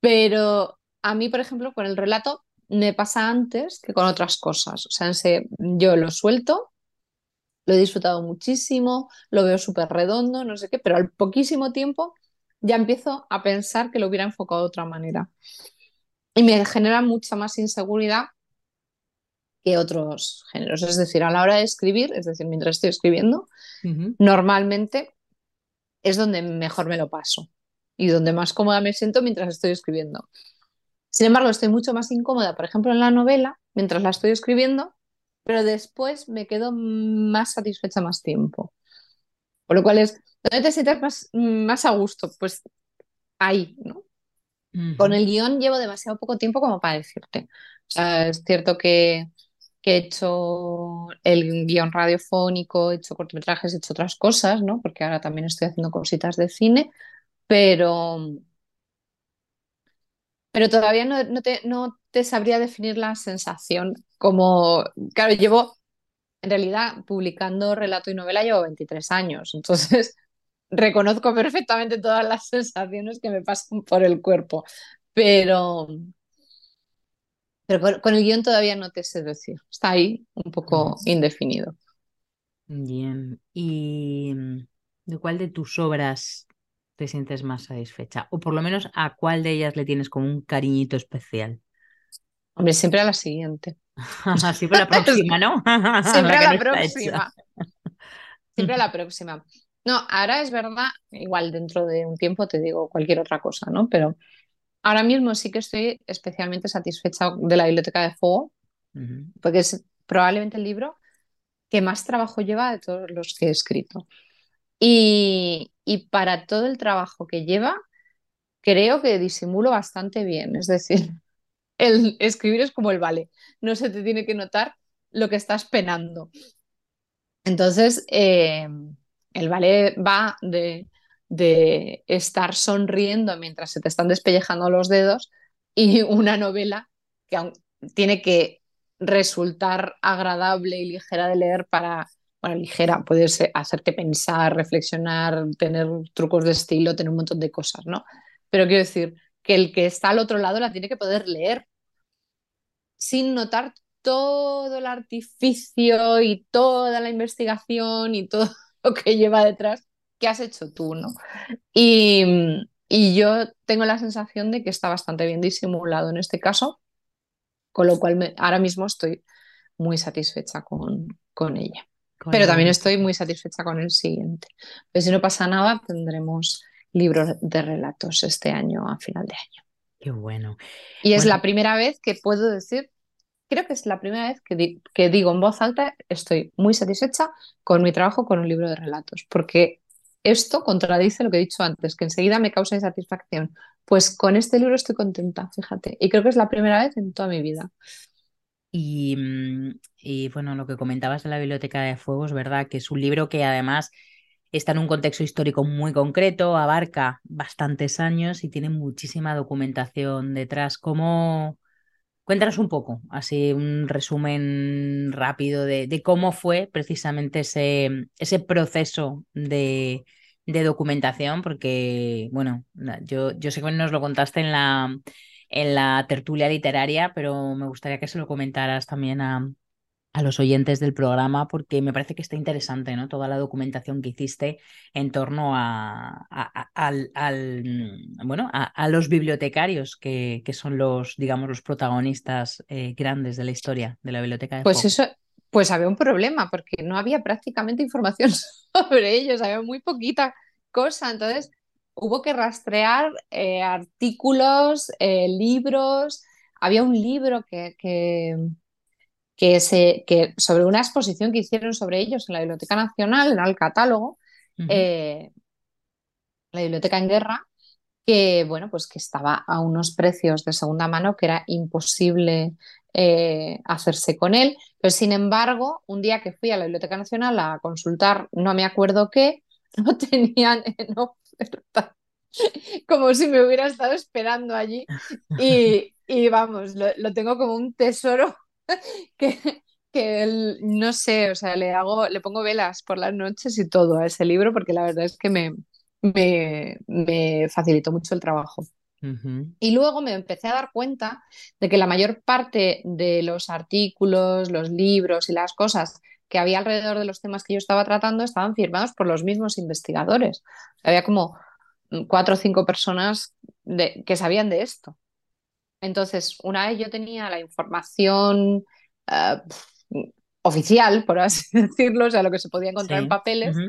pero a mí, por ejemplo, con el relato me pasa antes que con otras cosas. O sea, yo lo suelto, lo he disfrutado muchísimo, lo veo súper redondo, no sé qué, pero al poquísimo tiempo ya empiezo a pensar que lo hubiera enfocado de otra manera. Y me genera mucha más inseguridad que otros géneros. Es decir, a la hora de escribir, es decir, mientras estoy escribiendo, normalmente es donde mejor me lo paso y donde más cómoda me siento mientras estoy escribiendo. Sin embargo, estoy mucho más incómoda, por ejemplo, en la novela, mientras la estoy escribiendo, pero después me quedo más satisfecha más tiempo. Por lo cual es, ¿dónde te sientes más, más a gusto? Pues ahí, ¿no? Con el guion llevo demasiado poco tiempo como para decirte. O sea, es cierto que, que he hecho el guion radiofónico, he hecho cortometrajes, he hecho otras cosas, ¿no? Porque ahora también estoy haciendo cositas de cine, pero, pero todavía no, no te, no te sabría definir la sensación como, claro, llevo en realidad publicando relato y novela llevo 23 años, entonces reconozco perfectamente todas las sensaciones que me pasan por el cuerpo, pero, pero con, el guion todavía no te sé decir, está ahí un poco indefinido. Bien. ¿Y mm, de cuál de tus obras te sientes más satisfecha? O por lo menos a cuál de ellas le tienes como un cariñito especial. Hombre, siempre a la siguiente. Así por la próxima, ¿no? Siempre a la próxima. Siempre a la próxima. No, ahora es verdad, igual dentro de un tiempo te digo cualquier otra cosa, ¿no? Pero ahora mismo sí que estoy especialmente satisfecha de la Biblioteca de Fuego, porque es probablemente el libro que más trabajo lleva de todos los que he escrito. Y, y para todo el trabajo que lleva, creo que disimulo bastante bien. Es decir, el escribir es como el vale, no se te tiene que notar lo que estás penando. Entonces, eh, el ballet va de, de estar sonriendo mientras se te están despellejando los dedos y una novela que tiene que resultar agradable y ligera de leer para, bueno, ligera, puede ser hacerte pensar, reflexionar, tener trucos de estilo, tener un montón de cosas, ¿no? Pero quiero decir que el que está al otro lado la tiene que poder leer sin notar todo el artificio y toda la investigación y todo lo que lleva detrás que has hecho tú, ¿no? Y, yo tengo la sensación de que está bastante bien disimulado en este caso, con lo cual ahora mismo estoy muy satisfecha con ella. Pero también estoy muy satisfecha con el siguiente. Pues si no pasa nada, tendremos libros de relatos este año, a final de año. Qué bueno. Y es la primera vez que puedo decir, creo que es la primera vez que, di- que digo en voz alta, estoy muy satisfecha con mi trabajo con un libro de relatos, porque esto contradice lo que he dicho antes, que enseguida me causa insatisfacción. Pues con este libro estoy contenta, fíjate, y creo que es la primera vez en toda mi vida. Y, mm, y, bueno, lo que comentabas de la Biblioteca de Fuego es verdad que es un libro que además está en un contexto histórico muy concreto, abarca bastantes años y tiene muchísima documentación detrás. ¿Cómo? Cuéntanos un poco, así un resumen rápido de, de cómo fue precisamente ese, ese proceso de, de documentación, porque, bueno, yo, yo sé que nos lo contaste en la, en la tertulia literaria, pero me gustaría que se lo comentaras también a, a los oyentes del programa, porque me parece que está interesante, ¿no? Toda la documentación que hiciste en torno a, a- a- al, al, mm, bueno, a, a los bibliotecarios, que, que son los, digamos, los protagonistas eh, grandes de la historia de la Biblioteca de Pues eso, pues había un problema, porque no había prácticamente información sobre ellos, había muy poquita cosa, entonces hubo que rastrear eh, artículos, eh, libros, había un libro que, que, que, se, que sobre una exposición que hicieron sobre ellos en la Biblioteca Nacional, era el catálogo, eh, la Biblioteca en Guerra, que bueno, pues que estaba a unos precios de segunda mano que era imposible eh, hacerse con él. Pero sin embargo, un día que fui a la Biblioteca Nacional a consultar, no me acuerdo qué, lo tenían en como si me hubiera estado esperando allí. Y, y vamos, lo, lo tengo como un tesoro que, que el- no sé, o sea, le hago, le pongo velas por las noches y todo a ese libro porque la verdad es que me, me, me facilitó mucho el trabajo. Y luego me empecé a dar cuenta de que la mayor parte de los artículos, los libros y las cosas que había alrededor de los temas que yo estaba tratando estaban firmados por los mismos investigadores. Había como cuatro o cinco personas de- que sabían de esto. Entonces, una vez yo tenía la información eh, oficial, por así decirlo, o sea, lo que se podía encontrar en papeles,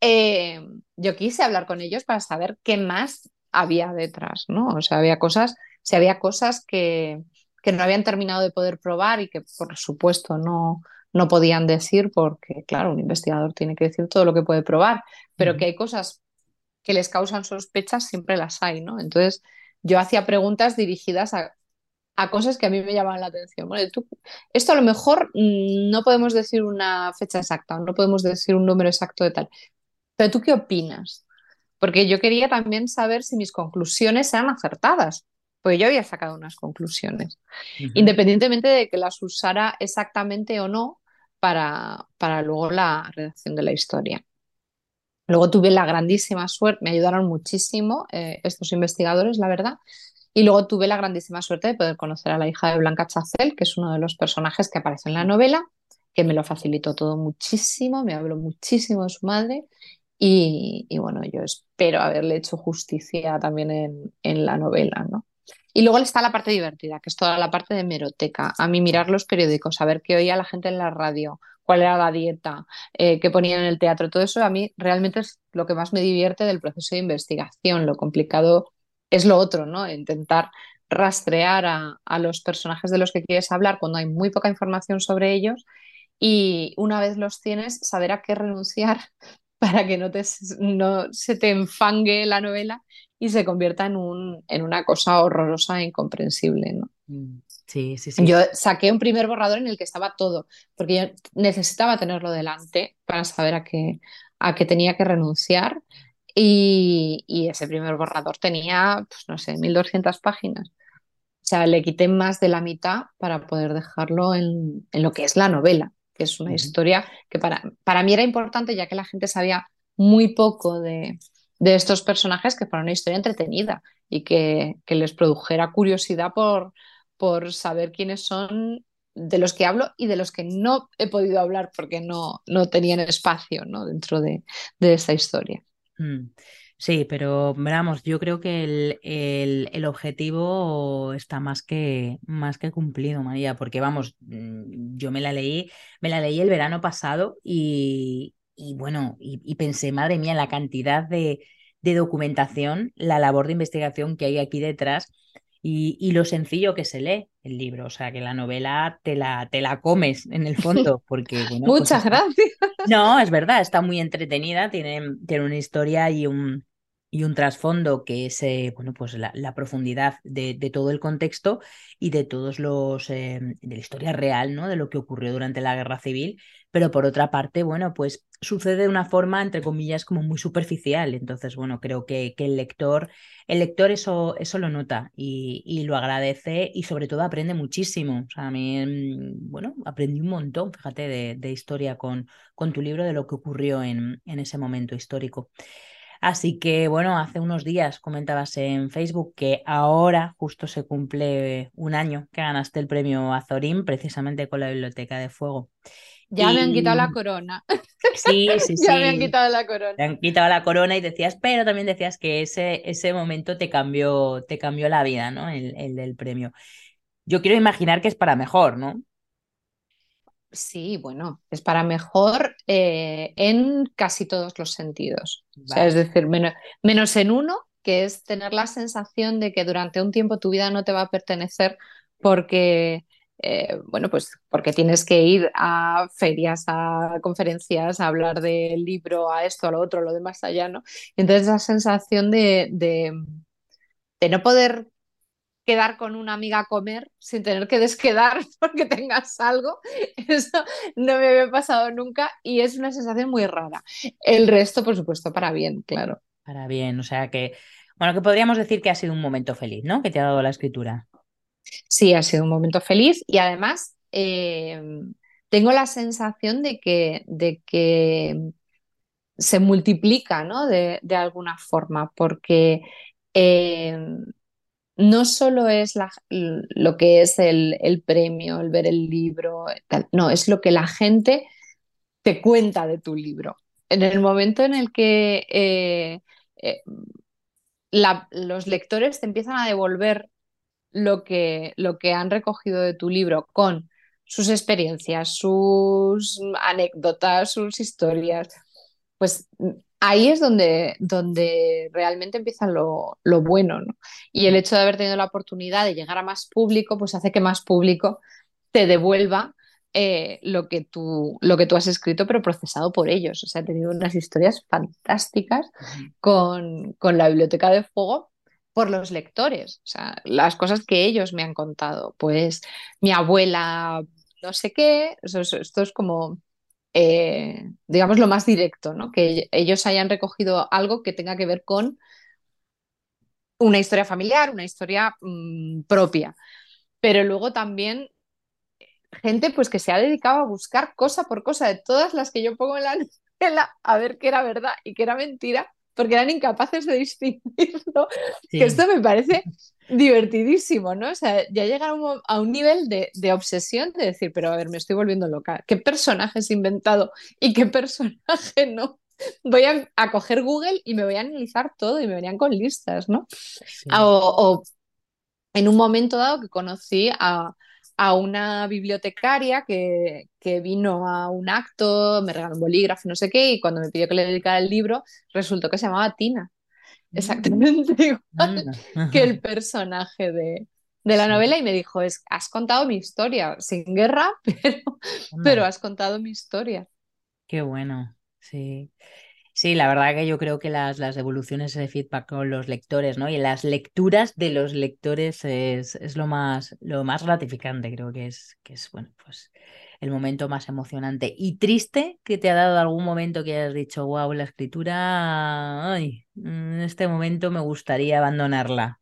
eh, yo quise hablar con ellos para saber qué más había detrás, ¿no? O sea, había cosas, si había cosas que, que no habían terminado de poder probar y que, por supuesto, no, no podían decir, porque, claro, un investigador tiene que decir todo lo que puede probar, pero que hay cosas que les causan sospechas, siempre las hay, ¿no? Entonces, yo hacía preguntas dirigidas a a cosas que a mí me llamaban la atención. Bueno, tú, esto a lo mejor mm, no podemos decir una fecha exacta, no podemos decir un número exacto de tal, pero ¿tú qué opinas? Porque yo quería también saber si mis conclusiones eran acertadas, porque yo había sacado unas conclusiones, independientemente de que las usara exactamente o no para, para luego la redacción de la historia. Luego tuve la grandísima suerte, me ayudaron muchísimo eh, estos investigadores, la verdad, y luego tuve la grandísima suerte de poder conocer a la hija de Blanca Chacel, que es uno de los personajes que aparece en la novela, que me lo facilitó todo muchísimo, me habló muchísimo de su madre y, bueno, yo espero haberle hecho justicia también en, en, la novela, ¿no? Y luego está la parte divertida, que es toda la parte de meroteca. A mí mirar los periódicos, saber qué oía la gente en la radio, cuál era la dieta, eh, qué ponían en el teatro, todo eso a mí realmente es lo que más me divierte del proceso de investigación. Lo complicado es lo otro, ¿no? Intentar rastrear a, los personajes de los que quieres hablar cuando hay muy poca información sobre ellos y una vez los tienes, saber a qué renunciar para que no, te, no se te enfangue la novela y se convierta en, un, en una cosa horrorosa e incomprensible, ¿no? Mm, sí, sí, sí. Yo saqué un primer borrador en el que estaba todo, porque yo necesitaba tenerlo delante para saber a qué, a qué tenía que renunciar y, ese primer borrador tenía, pues no sé, 1200 páginas. O sea, le quité más de la mitad para poder dejarlo en, lo que es la novela, que es una historia que para, para mí era importante ya que la gente sabía muy poco de, estos personajes que fuera una historia entretenida y que, les produjera curiosidad por, por saber quiénes son de los que hablo y de los que no he podido hablar porque no, no tenían espacio ¿no? dentro de, de esta historia. Mm, sí, pero vamos, yo creo que el, el, objetivo está más que, más que cumplido, María, porque vamos, mm, yo me la leí, me la leí el verano pasado y, y bueno, y, pensé, madre mía, la cantidad de, de documentación, la labor de investigación que hay aquí detrás y, lo sencillo que se lee el libro, o sea que la novela te la, te la comes en el fondo, porque bueno, pues Muchas gracias. No, es verdad, está muy entretenida, tiene, tiene una historia y un, y un trasfondo que es eh, bueno, pues la, profundidad de, todo el contexto y de todos los eh, de la historia real, ¿no? De lo que ocurrió durante la guerra civil. Pero por otra parte, bueno, pues sucede de una forma, entre comillas, como muy superficial. Entonces, bueno, creo que, que el lector, el lector eso, eso lo nota y, y, lo agradece y sobre todo aprende muchísimo. O sea, a mí, mm, bueno, aprendí un montón, fíjate, de, de historia con, con tu libro, de lo que ocurrió en, en ese momento histórico. Así que bueno, hace unos días comentabas en Facebook que ahora justo se cumple un año que ganaste el premio Azorín precisamente con la Biblioteca de Fuego. Ya me han quitado la corona. Sí, sí, sí. ya me han quitado la corona. Te han quitado la corona y decías, pero también decías que ese, ese momento te cambió, te cambió la vida, ¿no? El, el del premio. Yo quiero imaginar que es para mejor, ¿no? Sí, bueno, es para mejor eh, en casi todos los sentidos. es decir, menos, en uno, que es tener la sensación de que durante un tiempo tu vida no te va a pertenecer porque, eh, bueno, pues porque tienes que ir a ferias, a conferencias, a hablar del libro, a esto, a lo otro, a lo demás allá, ¿no? entonces esa sensación de, de, de no poder quedar con una amiga a comer sin tener que desquedar porque tengas algo. Eso no me había pasado nunca y es una sensación muy rara. El resto, por supuesto, para bien, claro. Para bien, o sea que, bueno, que podríamos decir que ha sido un momento feliz, ¿no? Que te ha dado la escritura. Sí, ha sido un momento feliz y además eh, tengo la sensación de que, de que se multiplica, ¿no? De, de alguna forma, porque eh, no solo es lo que es el, premio, el ver el libro, no, es lo que la gente te cuenta de tu libro. En el momento en el que eh, eh, los lectores te empiezan a devolver lo que, lo que han recogido de tu libro con sus experiencias, sus anécdotas, sus historias, pues ahí es donde, donde realmente empieza lo, bueno, ¿no? Y el hecho de haber tenido la oportunidad de llegar a más público, pues hace que más público te devuelva eh, lo, que tú, lo que tú has escrito, pero procesado por ellos. O sea, he tenido unas historias fantásticas con, con la Biblioteca de Fuego, por los lectores, o sea, las cosas que ellos me han contado. Pues mi abuela, no sé qué, esto es como eh, digamos, lo más directo, ¿no? Que ellos hayan recogido algo que tenga que ver con una historia familiar, una historia mm, propia. Pero luego también gente pues que se ha dedicado a buscar cosa por cosa de todas las que yo pongo en la novela a ver qué era verdad y qué era mentira, porque eran incapaces de distinguirlo. Que esto me parece divertidísimo, ¿no? O sea, ya llegar a un, nivel de, obsesión de decir, pero a ver, me estoy volviendo loca. ¿Qué personaje he inventado y qué personaje no? Voy a, coger Google y me voy a analizar todo y me venían con listas, ¿no? O, en un momento dado que conocí a, una bibliotecaria que, que, vino a un acto, me regaló un bolígrafo, no sé qué, y cuando me pidió que le dedicara el libro, resultó que se llamaba Tina. Exactamente igual que el personaje de, la novela y me dijo, es, has contado mi historia, sin guerra, pero, pero has contado mi historia. Qué bueno, sí. Sí, la verdad que yo creo que las, las devoluciones de feedback con los lectores, ¿no? Y las lecturas de los lectores es, es, lo, más, lo más gratificante, creo que es, que es, bueno, pues el momento más emocionante y triste que te ha dado algún momento que hayas dicho, wow, la escritura, ay, en este momento me gustaría abandonarla.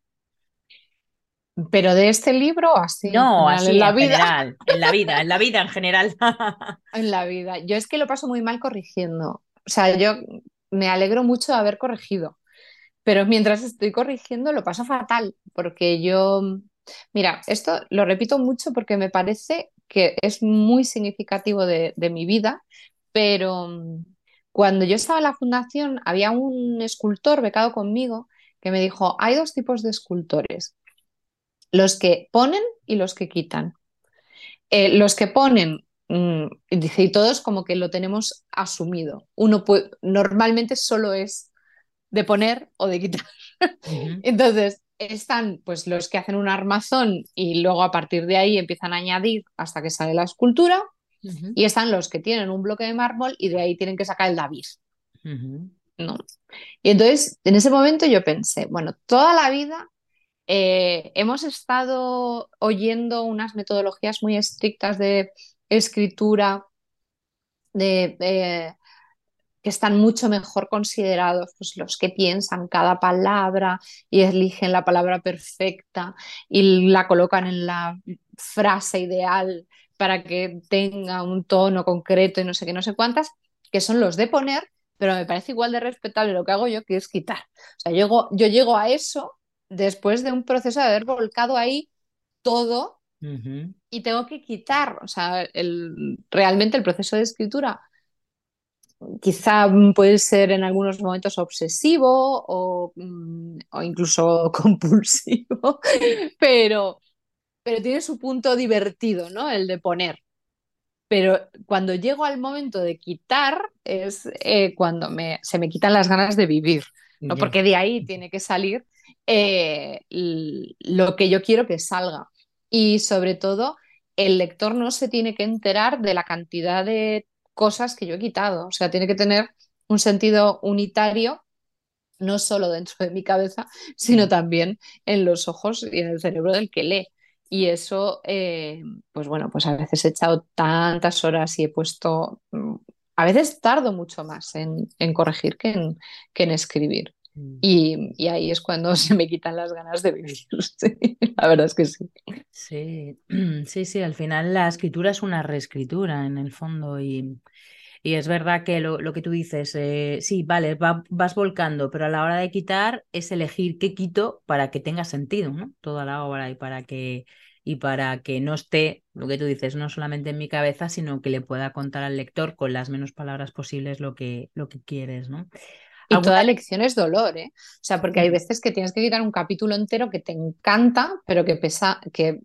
Pero de este libro así. No, así en la vida. General, en la vida, en la vida en general. en la vida. Yo es que lo paso muy mal corrigiendo. O sea, yo me alegro mucho de haber corregido. Pero mientras estoy corrigiendo lo paso fatal, porque yo, mira, esto lo repito mucho porque me parece que es muy significativo de, mi vida, pero mm, cuando yo estaba en la fundación había un escultor becado conmigo que me dijo, hay dos tipos de escultores, los que ponen y los que quitan. Eh, los que ponen, mm, dice, y todos como que lo tenemos asumido. Uno normalmente solo es de poner o de quitar. Entonces, están pues los que hacen un armazón y luego a partir de ahí empiezan a añadir hasta que sale la escultura y están los que tienen un bloque de mármol y de ahí tienen que sacar el David. ¿no? Y entonces en ese momento yo pensé, bueno, toda la vida eh, hemos estado oyendo unas metodologías muy estrictas de escritura, de, de que están mucho mejor considerados pues, los que piensan cada palabra y eligen la palabra perfecta y la colocan en la frase ideal para que tenga un tono concreto y no sé qué, no sé cuántas, que son los de poner, pero me parece igual de respetable lo que hago yo, que es quitar. O sea, yo, yo llego a eso después de un proceso de haber volcado ahí todo y tengo que quitar. O sea, el, realmente el proceso de escritura quizá puede ser en algunos momentos obsesivo o, mm, incluso compulsivo, pero, pero tiene su punto divertido, ¿no? El de poner. Pero cuando llego al momento de quitar es eh, cuando me, se me quitan las ganas de vivir, ¿no? Porque de ahí tiene que salir eh, lo que yo quiero que salga. Y sobre todo, el lector no se tiene que enterar de la cantidad de cosas que yo he quitado. O sea, tiene que tener un sentido unitario, no solo dentro de mi cabeza, sino también en los ojos y en el cerebro del que lee. Y eso, eh, pues bueno, pues a veces he echado tantas horas y he puesto, mm, a veces tardo mucho más en, corregir que en, que en escribir. Mm. Y, ahí es cuando se me quitan las ganas de vivir. la verdad es que sí. Sí, sí, sí, al final la escritura es una reescritura en el fondo y, y es verdad que lo, lo que tú dices, eh, sí, vale, vas volcando, pero a la hora de quitar es elegir qué quito para que tenga sentido, ¿no? Toda la obra y para que y para que no esté, lo que tú dices, no solamente en mi cabeza, sino que le pueda contar al lector con las menos palabras posibles lo que, lo que quieres, ¿no? Y toda lección es dolor, ¿eh? O sea, porque hay veces que tienes que quitar un capítulo entero que te encanta, pero que pesa, que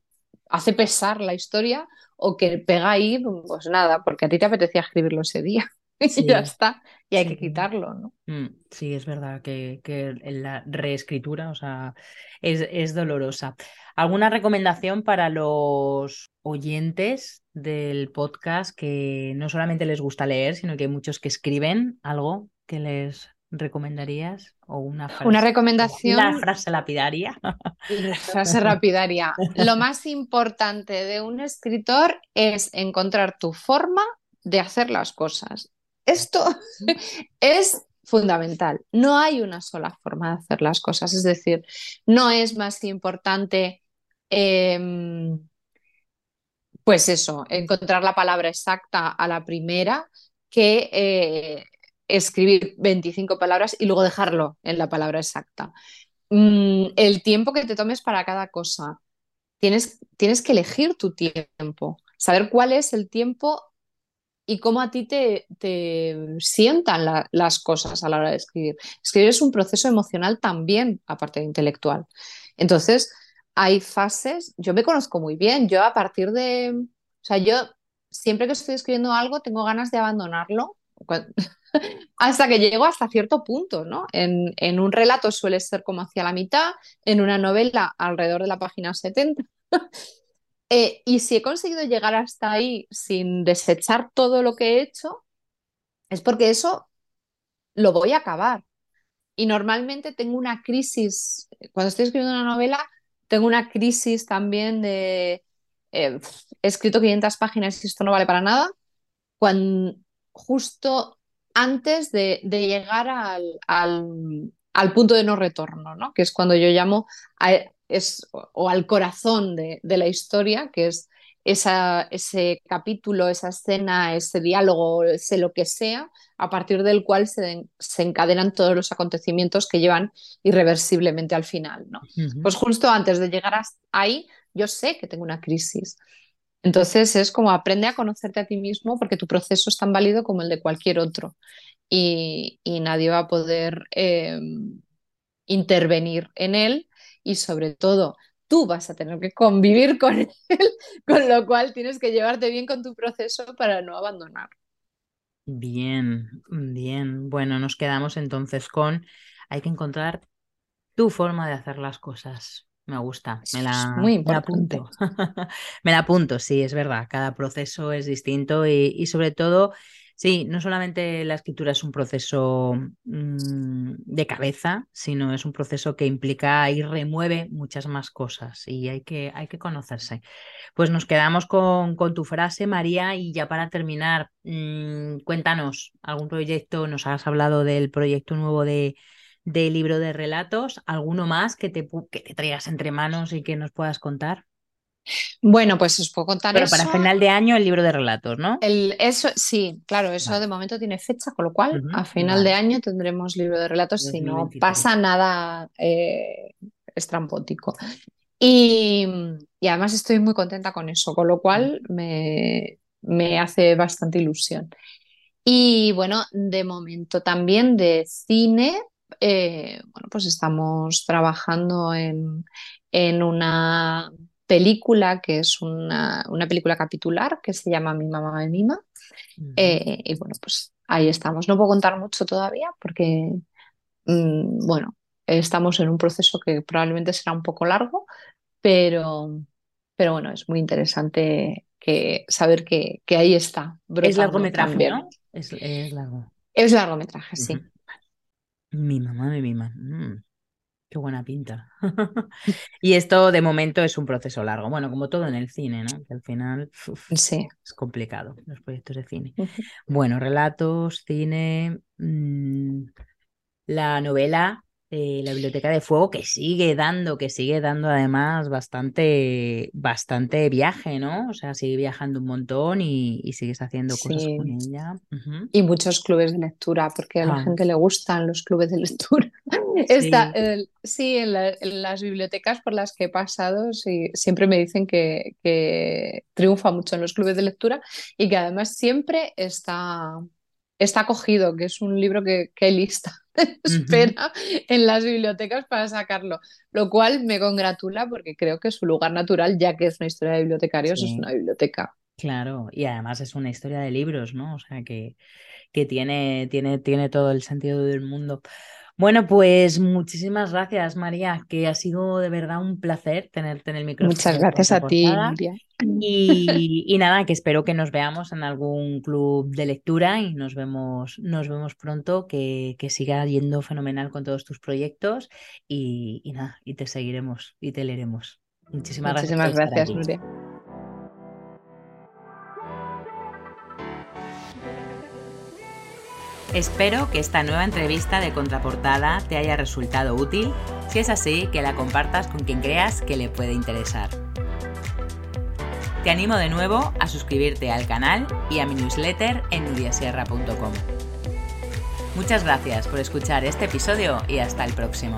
hace pesar la historia o que pega ahí, pues nada, porque a ti te apetecía escribirlo ese día. y ya está, y hay que quitarlo, ¿no? Mm, sí, es verdad que, que la reescritura, o sea, es, es, dolorosa. ¿Alguna recomendación para los oyentes del podcast que no solamente les gusta leer, sino que hay muchos que escriben algo que les recomendarías? ¿O una frase? Una recomendación. La frase lapidaria. La frase lapidaria. Lo más importante de un escritor es encontrar tu forma de hacer las cosas. Esto es fundamental. No hay una sola forma de hacer las cosas. Es decir, no es más importante, em, pues eso, encontrar la palabra exacta a la primera que eh, escribir 25 palabras y luego dejarlo en la palabra exacta. Mm, el tiempo que te tomes para cada cosa. Tienes, tienes que elegir tu tiempo, saber cuál es el tiempo y cómo a ti te, sientan las cosas a la hora de escribir. Escribir es un proceso emocional también, aparte de intelectual. Entonces, hay fases, yo me conozco muy bien, yo a partir de, o sea, yo siempre que estoy escribiendo algo tengo ganas de abandonarlo hasta que llego hasta cierto punto, ¿no? En, un relato suele ser como hacia la mitad, en una novela alrededor de la página 70. Eh, y si he conseguido llegar hasta ahí sin desechar todo lo que he hecho, es porque eso lo voy a acabar. Y normalmente tengo una crisis, cuando estoy escribiendo una novela, tengo una crisis también de, eh, he escrito 500 páginas y esto no vale para nada, cuando justo antes de, llegar al, punto de no retorno, ¿no? que es cuando yo llamo a, es, o al corazón de, la historia, que es esa, ese capítulo, esa escena, ese diálogo, ese lo que sea, a partir del cual se, se encadenan todos los acontecimientos que llevan irreversiblemente al final. ¿no? Pues justo antes de llegar ahí, yo sé que tengo una crisis. Entonces es como aprende a conocerte a ti mismo porque tu proceso es tan válido como el de cualquier otro y, nadie va a poder eh, intervenir en él y sobre todo tú vas a tener que convivir con él, con lo cual tienes que llevarte bien con tu proceso para no abandonar. Bien, bien. Bueno, nos quedamos entonces con, hay que encontrar tu forma de hacer las cosas. Me gusta, me la, muy me la apunto. me la apunto, sí, es verdad. Cada proceso es distinto y, y sobre todo Sí, no solamente la escritura es un proceso mm, de cabeza, sino es un proceso que implica y remueve muchas más cosas y hay que, hay que conocerse. Pues nos quedamos con, con tu frase, María, y ya para terminar, mm, cuéntanos algún proyecto, nos has hablado del proyecto nuevo de, libro de relatos, alguno más que te, que te traigas entre manos y que nos puedas contar. Bueno, pues os puedo contar Pero para final de año el libro de relatos, ¿no? El, eso, sí, claro, eso de momento tiene fecha, con lo cual a final de año tendremos libro de relatos si no pasa nada eh, estrampótico. Y, además estoy muy contenta con eso, con lo cual me, hace bastante ilusión. Y bueno, de momento también de cine, eh, bueno, pues estamos trabajando en, en una película, que es una, película capitular que se llama Mi mamá me mima. Eh, y bueno, pues ahí estamos. No puedo contar mucho todavía porque, mm, bueno, estamos en un proceso que probablemente será un poco largo, pero, pero bueno, es muy interesante que, saber que, que ahí está. Es largometraje, ¿no? Es, largo. Es largometraje, sí. Mi mamá me mima. Mm. Qué buena pinta. y esto de momento es un proceso largo. Bueno, como todo en el cine, ¿no? Que al final sí. es complicado los proyectos de cine. Bueno, relatos, cine, mm, la novela eh, la Biblioteca de Fuego, que sigue dando, que sigue dando además bastante, bastante viaje, ¿no? O sea, sigue viajando un montón y, sigues haciendo cosas con ella. Y muchos clubes de lectura, porque a la gente le gustan los clubes de lectura. Sí, en, las bibliotecas por las que he pasado, siempre me dicen que, triunfa mucho en los clubes de lectura y que además siempre está, está acogido, que es un libro que, que lista. espera en las bibliotecas para sacarlo, lo cual me congratula porque creo que su lugar natural, ya que es una historia de bibliotecarios, es una biblioteca. Claro, y además es una historia de libros, ¿no? O sea que, que tiene, tiene, tiene todo el sentido del mundo. Bueno, pues muchísimas gracias, María, que ha sido de verdad un placer tenerte en el micrófono. Muchas gracias a ti, María. Y, y, nada, que espero que nos veamos en algún club de lectura y nos vemos, nos vemos pronto, que, que siga yendo fenomenal con todos tus proyectos y, y, nada, y te seguiremos y te leeremos. Muchísimas, Muchísimas gracias, gracias Espero que esta nueva entrevista de contraportada te haya resultado útil. Si es así, que la compartas con quien creas que le puede interesar. Te animo de nuevo a suscribirte al canal y a mi newsletter en nudiasierra.com. Muchas gracias por escuchar este episodio y hasta el próximo.